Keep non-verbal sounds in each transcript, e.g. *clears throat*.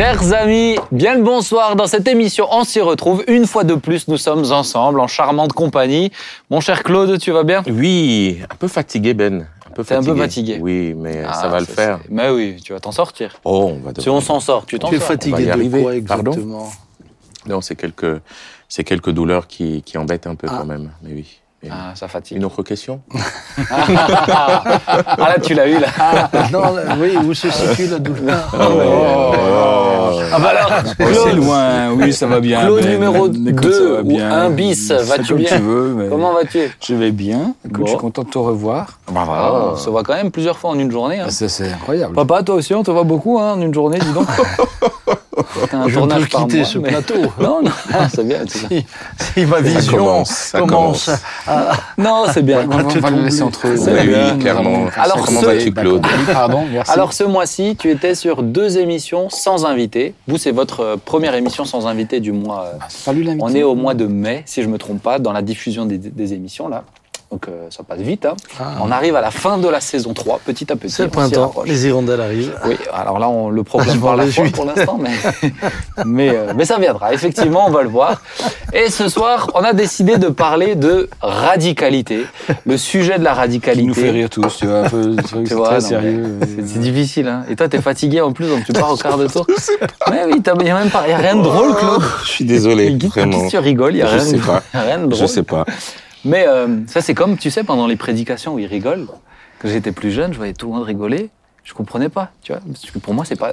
Chers amis, bien le bonsoir. Dans cette émission, on s'y retrouve. Une fois de plus, nous sommes ensemble, en charmante compagnie. Mon cher Claude, tu vas bien? Oui, un peu fatigué, Ben. Un peu T'es un peu fatigué Oui, mais Ah, ça va le faire. Mais oui, tu vas t'en sortir. Oh, on va Si on s'en sort, tu t'en Tu es sors. On va fatigué de arriver. quoi Pardon? Exactement Non, c'est quelques, c'est quelques douleurs qui, qui embêtent un peu Ah. quand même. Mais oui. Ah, ça fatigue. Une autre question? Ah là, tu l'as eu là. *laughs* Non, là, oui, où se situe la douleur Ah bah alors, Oh, c'est Claude, loin, oui, ça va bien. Claude Ben. numéro Écoute, deux ça va ou bien. un bis, Fais vas-tu bien? tu veux, mais comment vas-tu? Je vais bien. Écoute, Bon. je suis content de te revoir. Ah, On se voit quand même plusieurs fois en une journée. hein. C'est incroyable. Papa, toi aussi, on te voit beaucoup hein, en une journée, dis donc. *laughs* T'as un Je tournage peux par quitter mois, ce mais- plateau. Non, non, *laughs* ah, c'est bien. c'est bien. Si, si ma vision commence, ça commence, commence. *laughs* Non, c'est bien. on va, on va le laisser entre eux. Oui, clairement. Alors, Comment ce- vas-tu, Claude Pardon, merci. Alors ce mois-ci, tu étais sur deux émissions sans invité. Vous, c'est votre euh, première émission sans invité du mois. euh, Salut l'invité. On est au mois de mai, si je me trompe pas, dans la diffusion des, des émissions là. Donc euh, ça passe vite. hein. Ah. On arrive à la fin de la saison 3, petit à petit. C'est le printemps, les hirondelles arrivent. Oui, alors là, on le proclame m'en par la foi pour l'instant, mais, *laughs* mais, euh, mais ça viendra. Effectivement, on va le voir. Et ce soir, on a décidé de parler de radicalité, le sujet de la radicalité. Qui nous fait rire tous, tu vois. un peu- C'est vrai que Tu c'est vois, très non, sérieux. mais C'est c'est difficile, hein. Et toi, t'es fatigué en plus, donc tu pars au quart de tour. *laughs* Mais oui, il n'y a même pas, y a rien de drôle, Claude. Je suis désolé, vraiment. Tu rigoles Il n'y a, Je rien sais de- pas. *laughs* y a rien de Je drôle. sais pas. Mais euh, ça, c'est comme, tu sais, pendant les prédications où ils rigolent. Quand j'étais plus jeune, je voyais tout le monde rigoler. Je comprenais pas, tu vois. Parce que pour moi, c'est pas.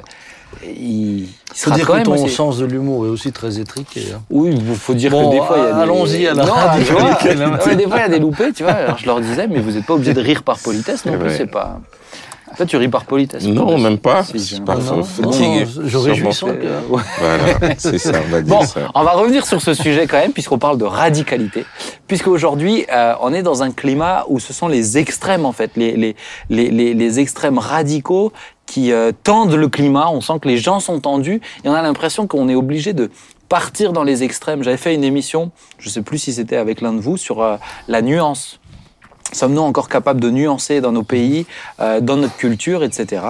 Il, il faut dire quand que même ton sens de l'humour est aussi très étriqué. hein. Oui, il faut dire Bon, que des fois, il y a des... allons-y à la Non, tu vois, *laughs* radicalité. non, mais des fois, il y a des loupés, tu vois. Alors, je leur disais, mais vous n'êtes pas obligé de rire par politesse non plus, c'est pas... Toi, tu ris par politesse. Non, même pas. Si. Non, non, je réjouis son cœur. Voilà, c'est ça, on va dire Bon, ça. on va revenir sur ce sujet quand même, puisqu'on parle de radicalité. Puisqu'aujourd'hui, euh, on est dans un climat où ce sont les extrêmes, en fait, les, les, les, les, les extrêmes radicaux qui euh, tendent le climat. On sent que les gens sont tendus et on a l'impression qu'on est obligé de partir dans les extrêmes. J'avais fait une émission, je ne sais plus si c'était avec l'un de vous, sur euh, la nuance. Sommes-nous encore capables de nuancer dans nos pays, euh, dans notre culture, etc.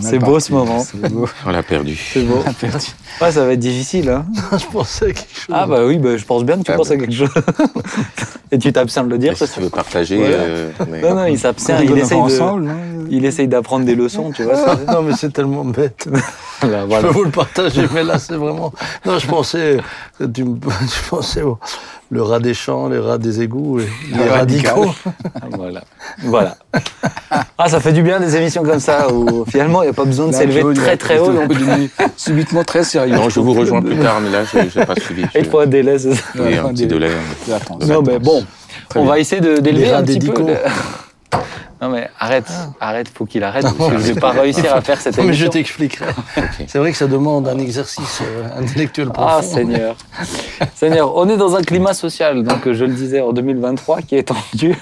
C'est partie. beau, ce moment. Beau. *laughs* On l'a perdu. C'est beau. Perdu. Ouais, ça va être difficile, hein *laughs* je pensais à quelque chose. Ah bah oui, bah, je pense bien que tu Ah penses bah. à quelque chose. *laughs* Et tu t'abstiens de le dire, Mais ça si tu veux partager. Euh, mais- Non, non, il s'abstient, il essaye, de, non il essaye d'apprendre des leçons, tu vois. ça. non, mais c'est tellement bête. Voilà, Je peux vous le partager, mais là, c'est vraiment. Non, je pensais. que Tu me... Je pensais au le rat des champs, les rats des égouts, les, les radicaux. voilà. Voilà. Ah, ça fait du bien des émissions comme ça où finalement il n'y a pas besoin de s'élever très très haut. est non plus. devenu subitement très sérieux. Non, je vous rejoins plus tard, mais là, je n'ai pas suivi. Il faut un délai, c'est ça. Oui, un petit délai. Non, mais bon, on va essayer de- d'élever un petit peu. Non mais arrête, arrête, faut qu'il arrête parce que je vais pas *laughs* réussir à faire cette Non, mais je émission. t'expliquerai. *laughs* C'est vrai que ça demande un exercice euh, intellectuel Ah profond. Seigneur, *laughs* Seigneur, on est dans un climat social, donc euh, je le disais en 2023, qui est tendu,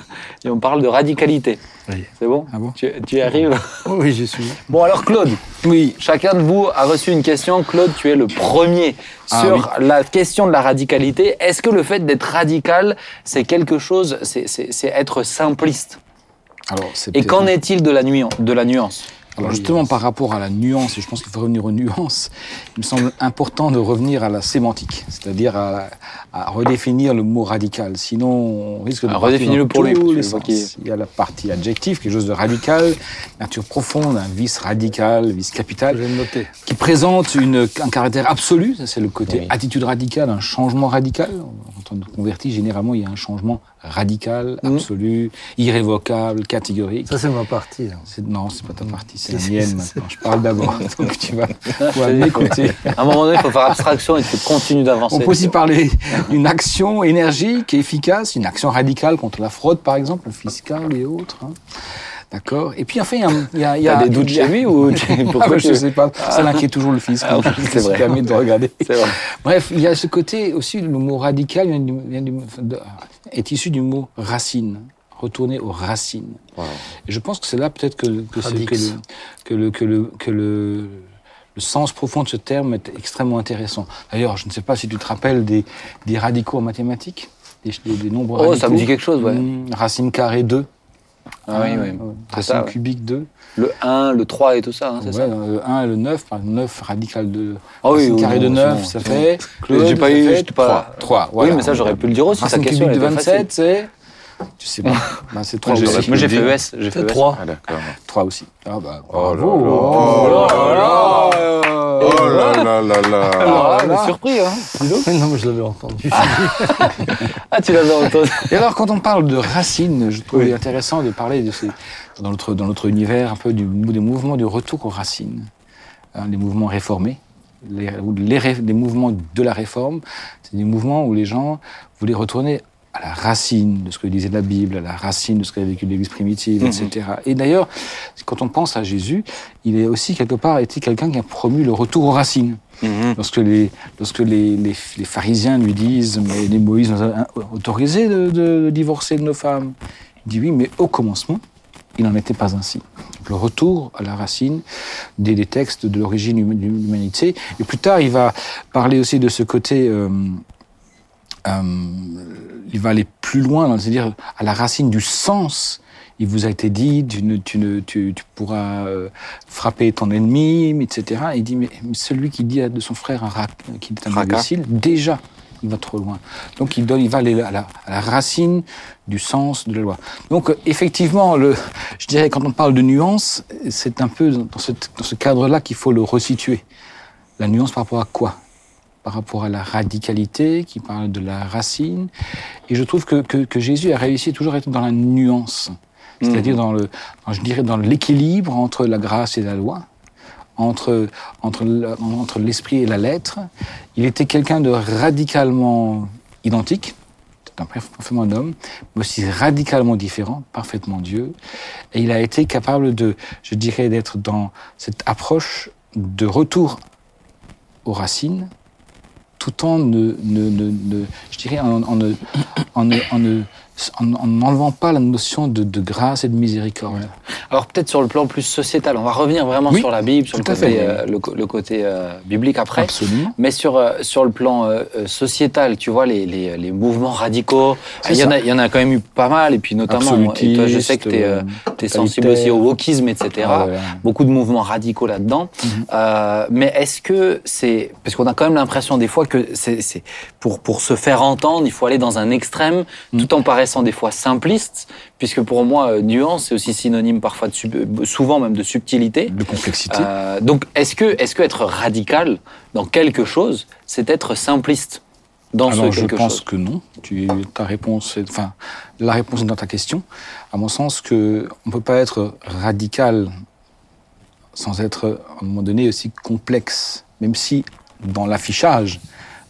et on parle de radicalité. Oui. C'est bon, Ah bon? Tu, tu y arrives Oui, j'y suis. Bon alors Claude, Oui, chacun de vous a reçu une question. Claude, tu es le premier Ah sur la question de la radicalité. Est-ce que le fait d'être radical, c'est quelque chose, c'est être simpliste? Alors c'est Et qu'en est-il de la nuance, de la nuance Alors justement, par rapport à la nuance, et je pense qu'il faut revenir aux *laughs* nuances, il me semble important de revenir à la sémantique, c'est-à-dire à, à redéfinir le mot radical. Sinon, on risque de Ah, dans pour lui, Il y a la partie adjective, quelque chose de radical, nature profonde, un vice radical, vice Je capital, vais le noter. qui présente une, un caractère absolu, ça c'est le côté Oui. attitude radicale, un changement radical. Quand on généralement, il y a un changement radical, Mhm. absolu, irrévocable, catégorique. Ça, c'est ma partie. hein. Non, c'est pas ta partie, c'est la *laughs* mienne maintenant. Je parle d'abord, *laughs* donc tu vas *laughs* m'écouter. À un moment donné, il faut faire abstraction et tu continues d'avancer. On peut aussi parler d'une action énergique et efficace, une action radicale contre la fraude, par exemple, fiscale et autres. hein. D'accord Et puis, enfin, il y a... il y a- il y a- T'as des doutes il y a- chez lui ou *laughs* Ah, pourquoi bah, Je tu- sais pas, ça l'inquiète toujours le fisc. Ah, *laughs* c'est vrai. permis de regarder. C'est vrai. Bref, il y a ce côté aussi, le mot radical vient du- vient du- est issu du mot racine, retourner aux racines. Wow. Et je pense que c'est là peut-être que, que, que, le, que, le, que, le, que le, le sens profond de ce terme est extrêmement intéressant. D'ailleurs, je ne sais pas si tu te rappelles des, des radicaux en mathématiques, des, des, des nombres Oh, radicaux. ça me dit quelque chose, ouais. Hmm, racine carrée 2. Ah oui, oui. C'est Racine cubique 2. Le 1, le 3 et tout ça, hein, c'est Ouais, ça le 1 et le 9, par exemple, 9 radical de Ah oui, oui, carré de oui, 9, c'est ça fait. J'ai pas eu- fait j'étais pas- 3. Oui, mais ça, j'aurais pu le dire aussi. Racine cubique de elle était 27, c'est. Tu sais pas. *laughs* Bah, c'est 3 Moi, j'ai- aussi. moi, j'ai fait. ES. J'ai fait E C'est ES. trois. Ah, d'accord. 3 aussi. Ah bah, Oh là bravo. là. Oh là là. Oh là là là là. Alors là, on est surpris, hein non, mais je l'avais entendu. *laughs* Ah, tu l'avais entendu. Et alors, quand on parle de racines, je trouve Oui. intéressant de parler de ces, dans notre, dans notre univers un peu du, des mouvements du retour aux racines, Hein, les mouvements réformés, les mouvements de la réforme, c'est des mouvements où les gens voulaient retourner à la racine de ce que disait la Bible, à la racine de ce qu'avait vécu l'Église primitive, Mhm. etc. Et d'ailleurs, quand on pense à Jésus, il est aussi quelque part été quelqu'un qui a promu le retour aux racines. Mhm. Lorsque les, lorsque les, les, les pharisiens lui disent Mais les Moïse nous a autorisé de, de divorcer de nos femmes, il dit Oui, mais au commencement, il n'en était pas ainsi. Donc, le retour à la racine des, des textes de l'origine hum- de l'humanité. Et plus tard, il va parler aussi de ce côté. euh, euh, il va aller plus loin, c'est-à-dire à la racine du sens. Il vous a été dit, tu, ne, tu, ne, tu, tu pourras euh, frapper ton ennemi, etc. Il dit, mais, mais celui qui dit de son frère un rac, qu'il est un imbécile, déjà, il va trop loin. Donc il, donne, il va aller à la, à la racine du sens de la loi. Donc euh, effectivement, le, je dirais quand on parle de nuance, c'est un peu dans dans ce cadre-là qu'il faut le resituer. La nuance par rapport à quoi? Par rapport à la radicalité, qui parle de la racine. Et je trouve que, que, que Jésus a réussi toujours à être dans la nuance, c'est-à-dire dans le, dans, je dirais dans l'équilibre entre la grâce et la loi, entre, entre, entre l'esprit et la lettre. Il était quelqu'un de radicalement identique, c'est un parfaitement un homme, mais aussi radicalement différent, parfaitement Dieu. Et il a été capable de, je dirais, d'être dans cette approche de retour aux racines, tout en ne, ne, ne, ne- je dirais, en, en en en ne- en- en n'enlevant pas la notion de, de grâce et de miséricorde. Alors peut-être sur le plan plus sociétal, on va revenir vraiment Oui, sur la Bible, sur le côté, euh, le, côté euh, biblique après. Absolument. Mais sur, euh, sur le plan sociétal, tu vois, les, les, les mouvements radicaux, il y, en a, il y en a quand même eu pas mal, et puis notamment, et toi, je sais que tu es, sensible aussi au wokisme, etc. Ah ouais. Beaucoup de mouvements radicaux là-dedans. Mhm. Mais est-ce que c'est... Parce qu'on a quand même l'impression des fois que c'est, c'est- pour, pour se faire entendre, il faut aller dans un extrême, Mhm. tout en paraissant des fois simpliste, puisque pour moi, euh, nuance, c'est aussi synonyme parfois, de euh, souvent même de subtilité. De complexité. Euh, donc, est-ce que, est-ce que être radical dans quelque chose, c'est être simpliste dans Alors, ce je quelque pense chose? que non. Tu, ta réponse, est- enfin, la réponse est dans ta question. À mon sens, que on peut pas être radical sans être, à un moment donné, aussi complexe. Même si, dans l'affichage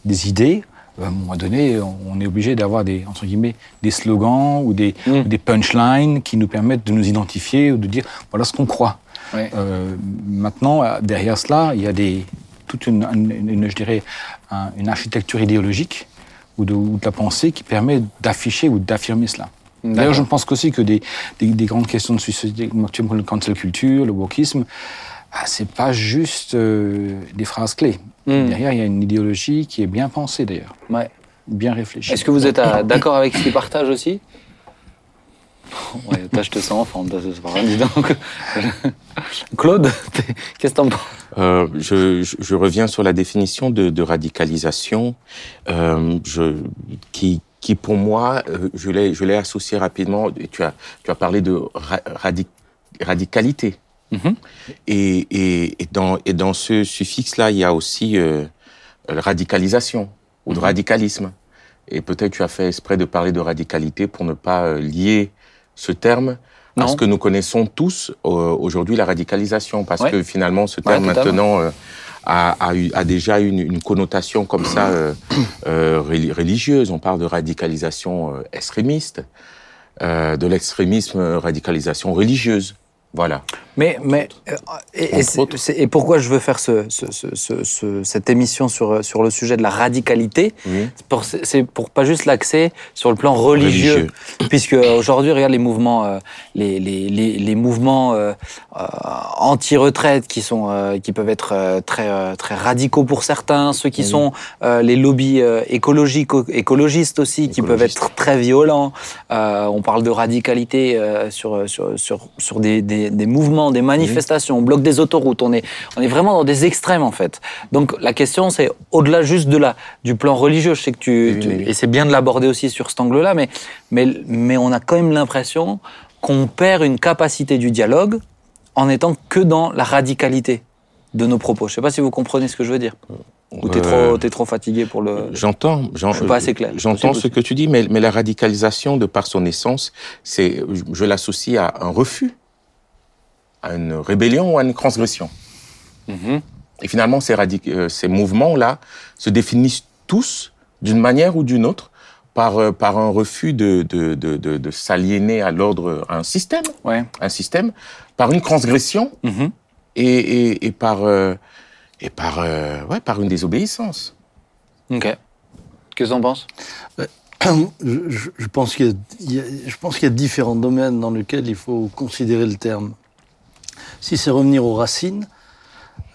des idées, à un moment donné, on est obligé d'avoir des, entre guillemets, des slogans ou des, Mm. ou des punchlines qui nous permettent de nous identifier ou de dire voilà ce qu'on croit. Ouais. Euh, maintenant, derrière cela, il y a des, toute une, une- une- je dirais, un- une architecture idéologique ou de, ou de la pensée qui permet d'afficher ou d'affirmer cela. D'ailleurs, je pense aussi que des, des, des grandes questions de société, comme le cancel culture, le wokisme, ah, c'est pas juste euh, des phrases clés. Mm. Derrière, il y a une idéologie qui est bien pensée d'ailleurs, Ouais. bien réfléchie. Est-ce que vous êtes euh, d'accord avec ce qu'il partage aussi? Ouais, toi, je te sens enfant, toi, c'est pas grave, dis donc. *laughs* Claude, qu'est-ce que t'en penses? Euh, je, je, je reviens sur la définition de, de radicalisation, euh, je, qui, qui pour moi, euh, je l'ai, associé rapidement. Tu as, tu as parlé de ra- radi- radicalité. Mhm. Et, et, et dans, et dans ce suffixe-là, il y a aussi euh, radicalisation ou de radicalisme. Et peut-être tu as fait exprès de parler de radicalité pour ne pas euh, lier ce terme à Non. ce que nous connaissons tous euh, aujourd'hui, la radicalisation, parce Ouais. que finalement, ce terme maintenant euh, a, a, eu, a déjà une, une connotation comme ça *clears throat* reli- religieuse. On parle de radicalisation extrémiste, de l'extrémisme, radicalisation religieuse. Voilà. Mais, mais euh, et, et, c'est- et pourquoi je veux faire ce, ce- ce- ce- ce- cette émission sur, sur le sujet de la radicalité. C'est pour- pas juste l'accès sur le plan religieux, *clears throat* puisque aujourd'hui, regarde les mouvements, euh, les, les, les, les mouvements euh, euh, anti-retraite qui sont, euh, qui peuvent être euh, très, euh, très radicaux pour certains, ceux qui sont euh, les lobbies euh, écologiques, écologistes aussi, qui peuvent être très violents. Euh, on parle de radicalité euh, sur, sur, sur, sur des, des, des mouvements, des manifestations, on bloque des autoroutes. On est, on est vraiment dans des extrêmes en fait. Donc la question c'est au-delà juste de la, du plan religieux. Je sais que tu, Oui, tu- oui, oui. et c'est bien de l'aborder aussi sur cet angle-là, mais, mais, mais on a quand même l'impression qu'on perd une capacité du dialogue en étant que dans la radicalité de nos propos. Je sais pas si vous comprenez ce que je veux dire. Ou t'es Euh, trop, t'es trop fatigué pour le. J'entends, j'en- Je suis pas assez clair. J'entends ce que tu dis, mais, mais la radicalisation, de par son essence, c'est, je l'associe à un refus, à une rébellion ou à une transgression. Mhm. Et finalement, ces, euh, ces mouvements-là se définissent tous, d'une manière ou d'une autre, par, euh, par un refus de, de, de, de, de s'aliéner à l'ordre, à un système, Ouais. un système, par une transgression Mhm. et, et, et par, euh, et par, euh, ouais, par une désobéissance. Ok. Qu'est-ce que t'en penses? *clears throat* Je, je- je pense qu'il y, a- il y a- je pense qu'il y a différents domaines dans lesquels il faut considérer le terme. Si c'est revenir aux racines,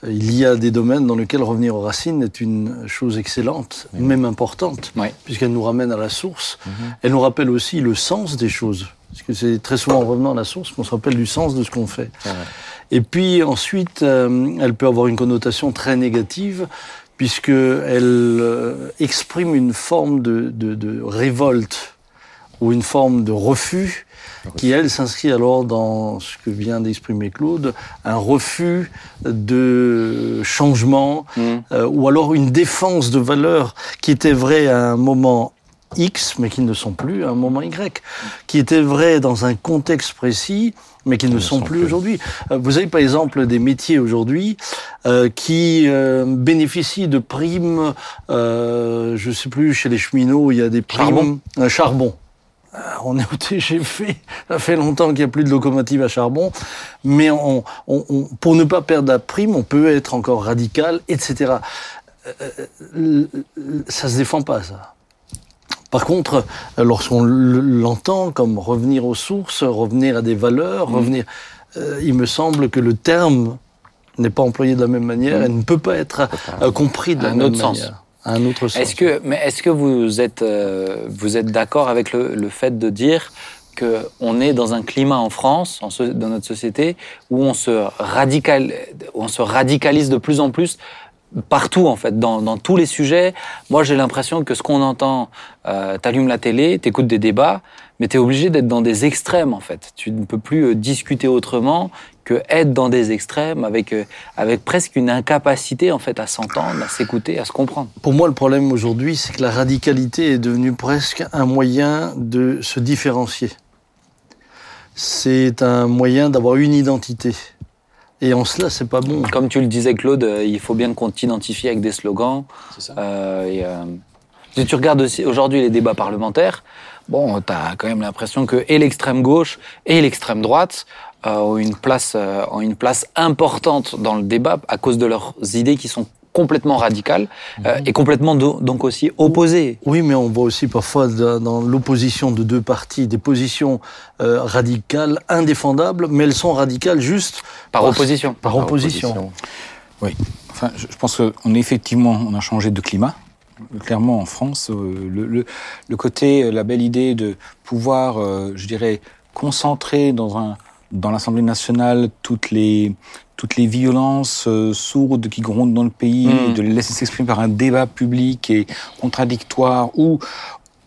euh, il y a des domaines dans lesquels revenir aux racines est une chose excellente, même importante, Oui. puisqu'elle nous ramène à la source. Elle nous rappelle aussi le sens des choses. Parce que c'est très souvent en revenant à la source qu'on se rappelle du sens de ce qu'on fait. Et puis ensuite, euh, elle peut avoir une connotation très négative, puisqu'elle euh, exprime une forme de, de, de révolte ou une forme de refus qui, elle, s'inscrit alors dans ce que vient d'exprimer Claude, un refus de changement, Mhm. euh, ou alors une défense de valeurs qui étaient vraies à un moment X, mais qui ne sont plus à un moment Y, qui étaient vraies dans un contexte précis, mais qui ne sont, sont plus plus. aujourd'hui. Euh, Vous avez par exemple des métiers aujourd'hui euh, qui euh, bénéficient de primes, euh, je sais plus, chez les cheminots, il y a des primes... Charbon. Un charbon. Euh, On est au TGV, ça fait longtemps qu'il n'y a plus de locomotive à charbon, mais on, on- on- pour ne pas perdre la prime, on peut être encore radical, etc. Euh, euh, ça se défend pas, ça. Par contre, euh, lorsqu'on l'entend comme revenir aux sources, revenir à des valeurs, Mmh. revenir, euh, il me semble que le terme n'est pas employé de la même manière et ne peut pas être euh, compris de la Un même autre sens. manière. Un autre. Est-ce que, mais est-ce que vous êtes, euh, vous êtes d'accord avec le, le fait de dire que on est dans un climat en France, en so- dans notre société, où on se radical, on se radicalise de plus en plus partout en fait, dans, dans tous les sujets? Moi, j'ai l'impression que ce qu'on entend, euh, t'allumes la télé, t'écoutes des débats, mais t'es obligé d'être dans des extrêmes en fait. Tu ne peux plus euh, discuter autrement que être dans des extrêmes avec euh, avec presque une incapacité en fait à s'entendre, à s'écouter, à se comprendre. Pour moi, le problème aujourd'hui, c'est que la radicalité est devenue presque un moyen de se différencier. C'est un moyen d'avoir une identité. Et en cela, c'est pas bon. Comme tu le disais, Claude, euh, il faut bien qu'on t'identifie avec des slogans. C'est ça. Euh, et, euh, si tu regardes aussi aujourd'hui les débats parlementaires, bon, tu as quand même l'impression que et l'extrême gauche et l'extrême droite euh, ont, une place, euh, ont une place importante dans le débat à cause de leurs idées qui sont complètement radicales euh, et complètement do- donc aussi opposées. Oui, mais on voit aussi parfois dans l'opposition de deux partis des positions euh, radicales, indéfendables, mais elles sont radicales juste Par opposition. Par opposition. Oui. Enfin, je, je pense qu'on effectivement, on a changé de climat. Clairement, en France, euh, le, le, le côté, euh, la belle idée de pouvoir, euh, je dirais, concentrer dans un dans l'Assemblée nationale toutes les toutes les violences euh, sourdes qui grondent dans le pays, Mm. de les laisser s'exprimer par un débat public et contradictoire où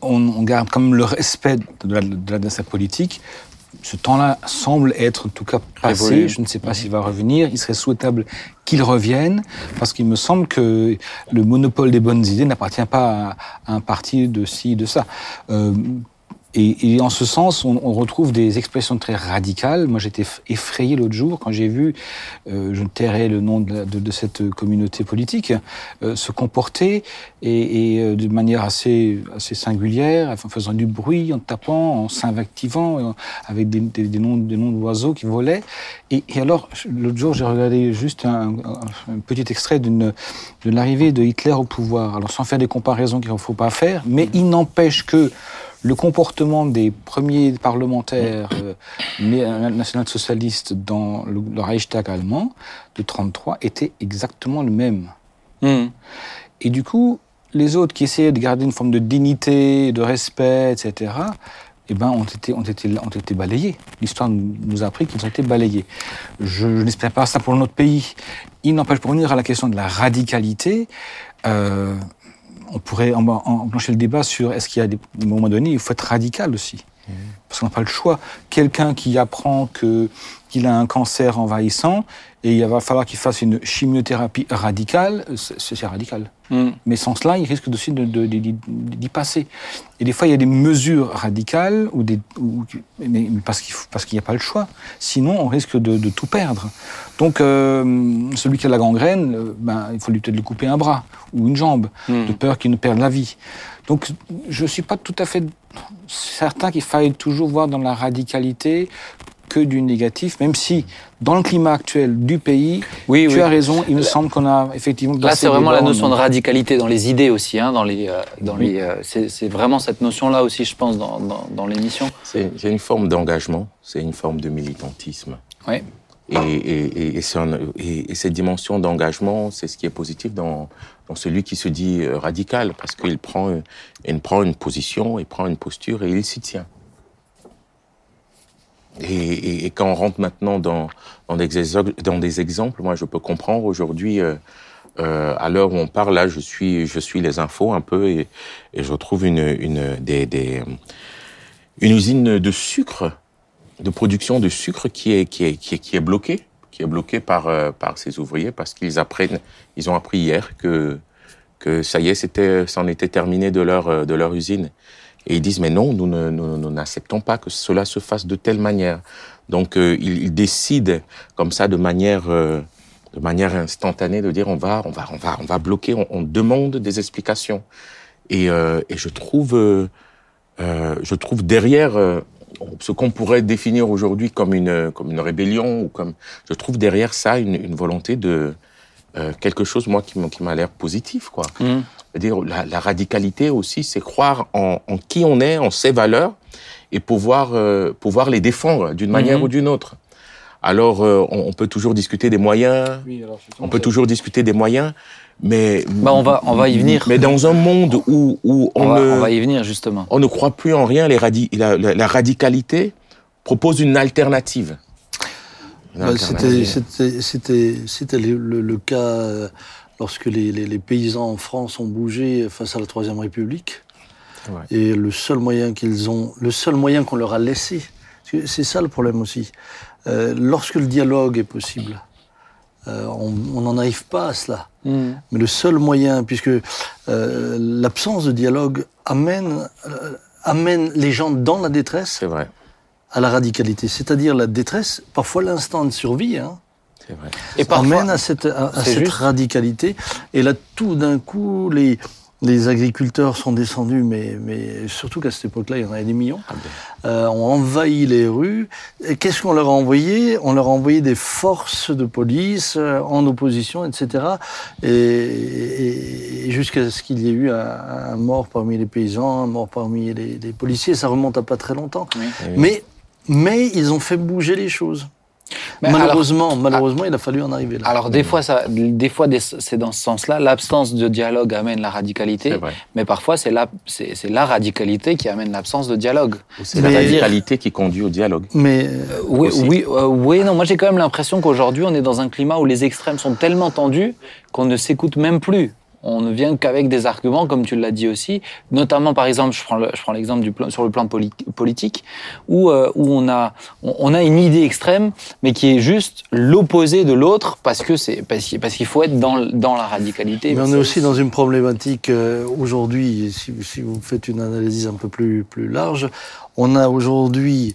on, on garde comme le respect de la, de la, de sa politique. Ce temps-là semble être en tout cas passé. Je ne sais pas s'il va revenir. Il serait souhaitable qu'il revienne parce qu'il me semble que le monopole des bonnes idées n'appartient pas à, à un parti de ci, de ça. Euh, Et, et en ce sens, on, on, retrouve des expressions très radicales. Moi, j'étais effrayé l'autre jour quand j'ai vu, euh, je tairai le nom de, de, de cette communauté politique, euh, se comporter et, et euh, de manière assez, assez singulière, en faisant du bruit, en tapant, en s'invectivant, avec des, des, des, noms, des noms d'oiseaux qui volaient. Et, et alors, l'autre jour, j'ai regardé juste un, un petit extrait d'une de l'arrivée de Hitler au pouvoir. Alors, sans faire des comparaisons qu'il ne faut pas faire, mais il n'empêche que le comportement des premiers parlementaires euh, national-socialistes dans le, le, Reichstag allemand de 1933 était exactement le même. Mmh. Et du coup, les autres qui essayaient de garder une forme de dignité, de respect, etc., eh ben, ont été, ont été, ont été balayés. L'histoire nous a appris qu'ils ont été balayés. Je, je n'espère pas ça pour notre pays. Il n'empêche, pour revenir à la question de la radicalité, euh, on pourrait enclencher le débat sur est-ce qu'il y a des moments donnés, il faut être radical aussi. Mmh. Parce qu'on n'a pas le choix. Quelqu'un qui apprend que qu'il a un cancer envahissant et il va falloir qu'il fasse une chimiothérapie radicale, c'est radical. Mm. Mais sans cela, il risque aussi d'y de, de, de, passer. Et des fois, il y a des mesures radicales, ou des, ou, mais, parce qu'il n'y a pas le choix. Sinon, on risque de, tout perdre. Donc, euh, celui qui a la gangrène, ben, il faut lui peut-être lui couper un bras ou une jambe, mm. de peur qu'il ne perde la vie. Donc, je ne suis pas tout à fait certain qu'il faille toujours voir dans la radicalité que du négatif, même si dans le climat actuel du pays, oui, tu oui. as raison, il me semble qu'on a effectivement... Là, c'est vraiment la notion de radicalité dans les idées aussi, hein, dans les, euh, dans oui. les, euh, c'est vraiment cette notion-là aussi, je pense, dans, dans, dans l'émission. C'est une forme d'engagement, c'est une forme de militantisme. Oui. Et, et, et, un, et, cette dimension d'engagement, c'est ce qui est positif dans, dans celui qui se dit euh, radical, parce qu'il prend, il prend une position, il prend une posture et il s'y tient. Et, et, et, quand on rentre maintenant dans, dans, des, exemples, moi je peux comprendre aujourd'hui, euh, euh, à l'heure où on parle, là je suis, je suis les infos un peu et, et je trouve une, une, des, des, une usine de sucre, de production de sucre qui est, qui est, qui est, bloquée, qui est bloquée par, euh, par ces ouvriers parce qu'ils apprennent, ils ont appris hier que, que ça y est, c'était, c'en était terminé de leur, de leur usine. Et ils disent, mais non, nous n'acceptons pas que cela se fasse de telle manière. Donc, euh, ils, ils, décident comme ça de manière, euh, de manière instantanée de dire, on va, on va, on va, on va bloquer, on, on demande des explications. Et, euh, et je trouve, euh, je trouve derrière ce qu'on pourrait définir aujourd'hui comme une, comme une rébellion ou comme, je trouve derrière ça une, une volonté de, quelque chose moi qui m'a l'air positif quoi. Mmh dire la, la, radicalité aussi, c'est croire en, en, qui on est, en ses valeurs, et pouvoir euh, pouvoir les défendre d'une manière mm -hmm. ou d'une autre. Alors, euh, on, on, peut toujours discuter des moyens. Oui, alors, on peut toujours discuter des moyens, mais bah on va on va y venir. Mais dans un monde où où on, on, va, ne, on va y venir justement. On ne croit plus en rien. Les radi la, la, la radicalité propose une alternative. Bah, c'était le, le, le, cas lorsque les, les, les, paysans en France ont bougé face à la Troisième République. Ouais. Et le seul moyen qu'ils ont, le seul moyen qu'on leur a laissé, c'est ça le problème aussi. Euh, lorsque le dialogue est possible, euh, on n'en arrive pas à cela. Mm. Mais le seul moyen, puisque euh, l'absence de dialogue amène, euh, amène les gens dans la détresse vrai. À la radicalité. C'est-à-dire la détresse, parfois l'instant de survie. Hein, Vrai. Et parfois, amène à cette, à, à cette radicalité. Et là, tout d'un coup, les, les agriculteurs sont descendus, mais, mais surtout qu'à cette époque-là, il y en avait des millions, ah euh, ont envahi les rues. Qu'est-ce qu'on leur a envoyé? On leur a envoyé des forces de police euh, en opposition, etc. Et, et, et jusqu'à ce qu'il y ait eu un, un, mort parmi les paysans, un mort parmi les, les, policiers. Ça remonte à pas très longtemps. Oui. Mais, mais ils ont fait bouger les choses. Mais malheureusement, alors, malheureusement, il a fallu en arriver là. Alors des fois, ça, des fois, c'est dans ce sens-là. L'absence de dialogue amène la radicalité, mais parfois c'est la, c'est la radicalité qui amène l'absence de dialogue. C'est la radicalité qui conduit au dialogue. Mais euh, oui, oui, euh, oui, non. Moi, j'ai quand même l'impression qu'aujourd'hui, on est dans un climat où les extrêmes sont tellement tendus qu'on ne s'écoute même plus. On ne vient qu'avec des arguments, comme tu l'as dit aussi, notamment par exemple, je prends, le- je prends l'exemple du plan, sur le plan poli- politique, où, euh, où on, a, on, on a une idée extrême, mais qui est juste l'opposé de l'autre, parce que c'est parce qu'il parce qu'il faut être dans, la radicalité. Mais on est aussi dans une problématique euh, aujourd'hui, si, si vous faites une analyse un peu plus, plus large, on a aujourd'hui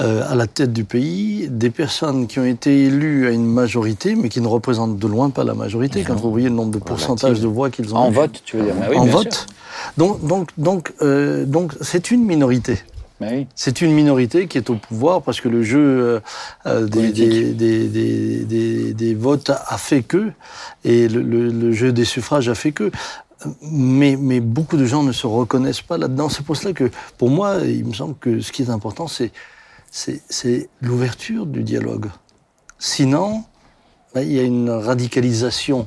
euh, à la tête du pays des personnes qui ont été élues à une majorité, mais qui ne représentent de loin pas la majorité, quand vous voyez le nombre de pourcentages de voix qu'ils ont En eu. vote, tu veux dire Mais oui, en bien vote. sûr. Donc, donc, donc, euh, donc, c'est une minorité. Oui. C'est une minorité qui est au pouvoir parce que le jeu euh, euh, des, des, des, des, des- des votes a fait que, et le, le- le jeu des suffrages a fait que. Mais, mais beaucoup de gens ne se reconnaissent pas là-dedans. C'est pour cela que, pour moi, il me semble que ce qui est important, c'est, c'est, l'ouverture du dialogue. Sinon, ben, il y a une radicalisation.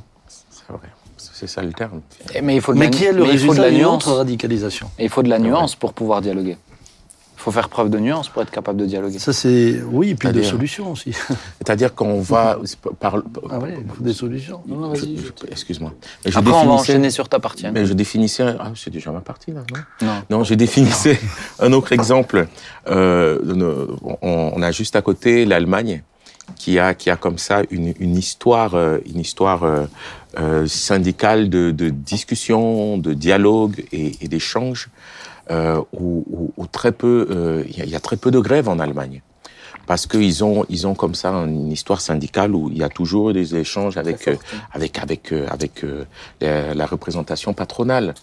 C'est vrai. C'est ça le terme. Et- Mais il faut de Mais la, qui est le résultat la d'une nuance. autre radicalisation Et il faut de la nuance pour pouvoir dialoguer. Il faut faire preuve de nuance pour être capable de dialoguer. Ça, c'est. Oui, et puis de C'est-à-dire solutions aussi. *laughs* C'est-à-dire qu'on va *laughs* par, Ah ouais, il faut des solutions. Non, non, je- vas-y. je- excuse-moi. Je Après, on va définissais- enchaîner sur ta partie. hein. Mais je définissais. Ah, c'est déjà ma partie là, non? Non. Non, j'ai définissé un autre exemple. Euh, on, a juste à côté l'Allemagne qui a qui a comme ça une, une histoire euh, une histoire euh, euh, syndicale de, de discussion, de dialogue et, et d'échange euh, où, où- où très peu euh, il y, a- il y a très peu de grèves en Allemagne parce qu'ils ont ils ont comme ça une histoire syndicale où il y a toujours des échanges avec euh, avec avec euh, avec euh, la, la représentation patronale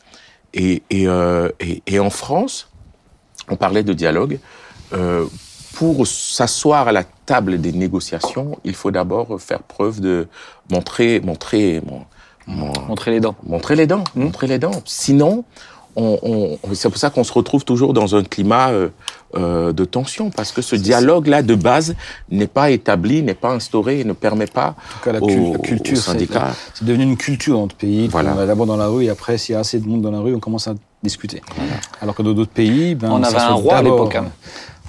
et et, euh, et et en France on parlait de dialogue euh, pour s'asseoir à la table des négociations il faut d'abord faire preuve de montrer montrer mon- mon- Montrer les dents. montrer les dents, Mm. montrer les dents. Sinon, on, on- c'est pour ça qu'on se retrouve toujours dans un climat euh, euh, de tension, parce que ce dialogue-là de base n'est pas établi, n'est pas instauré, et ne permet pas En tout cas, la, aux, la aux culture, c'est syndicats. c'est devenu une culture dans notre pays. Voilà. On va d'abord dans la rue et après, s'il y a assez de monde dans la rue, on commence à discuter. Alors que dans d'autres pays, ben, On ça avait un roi à l'époque, hein.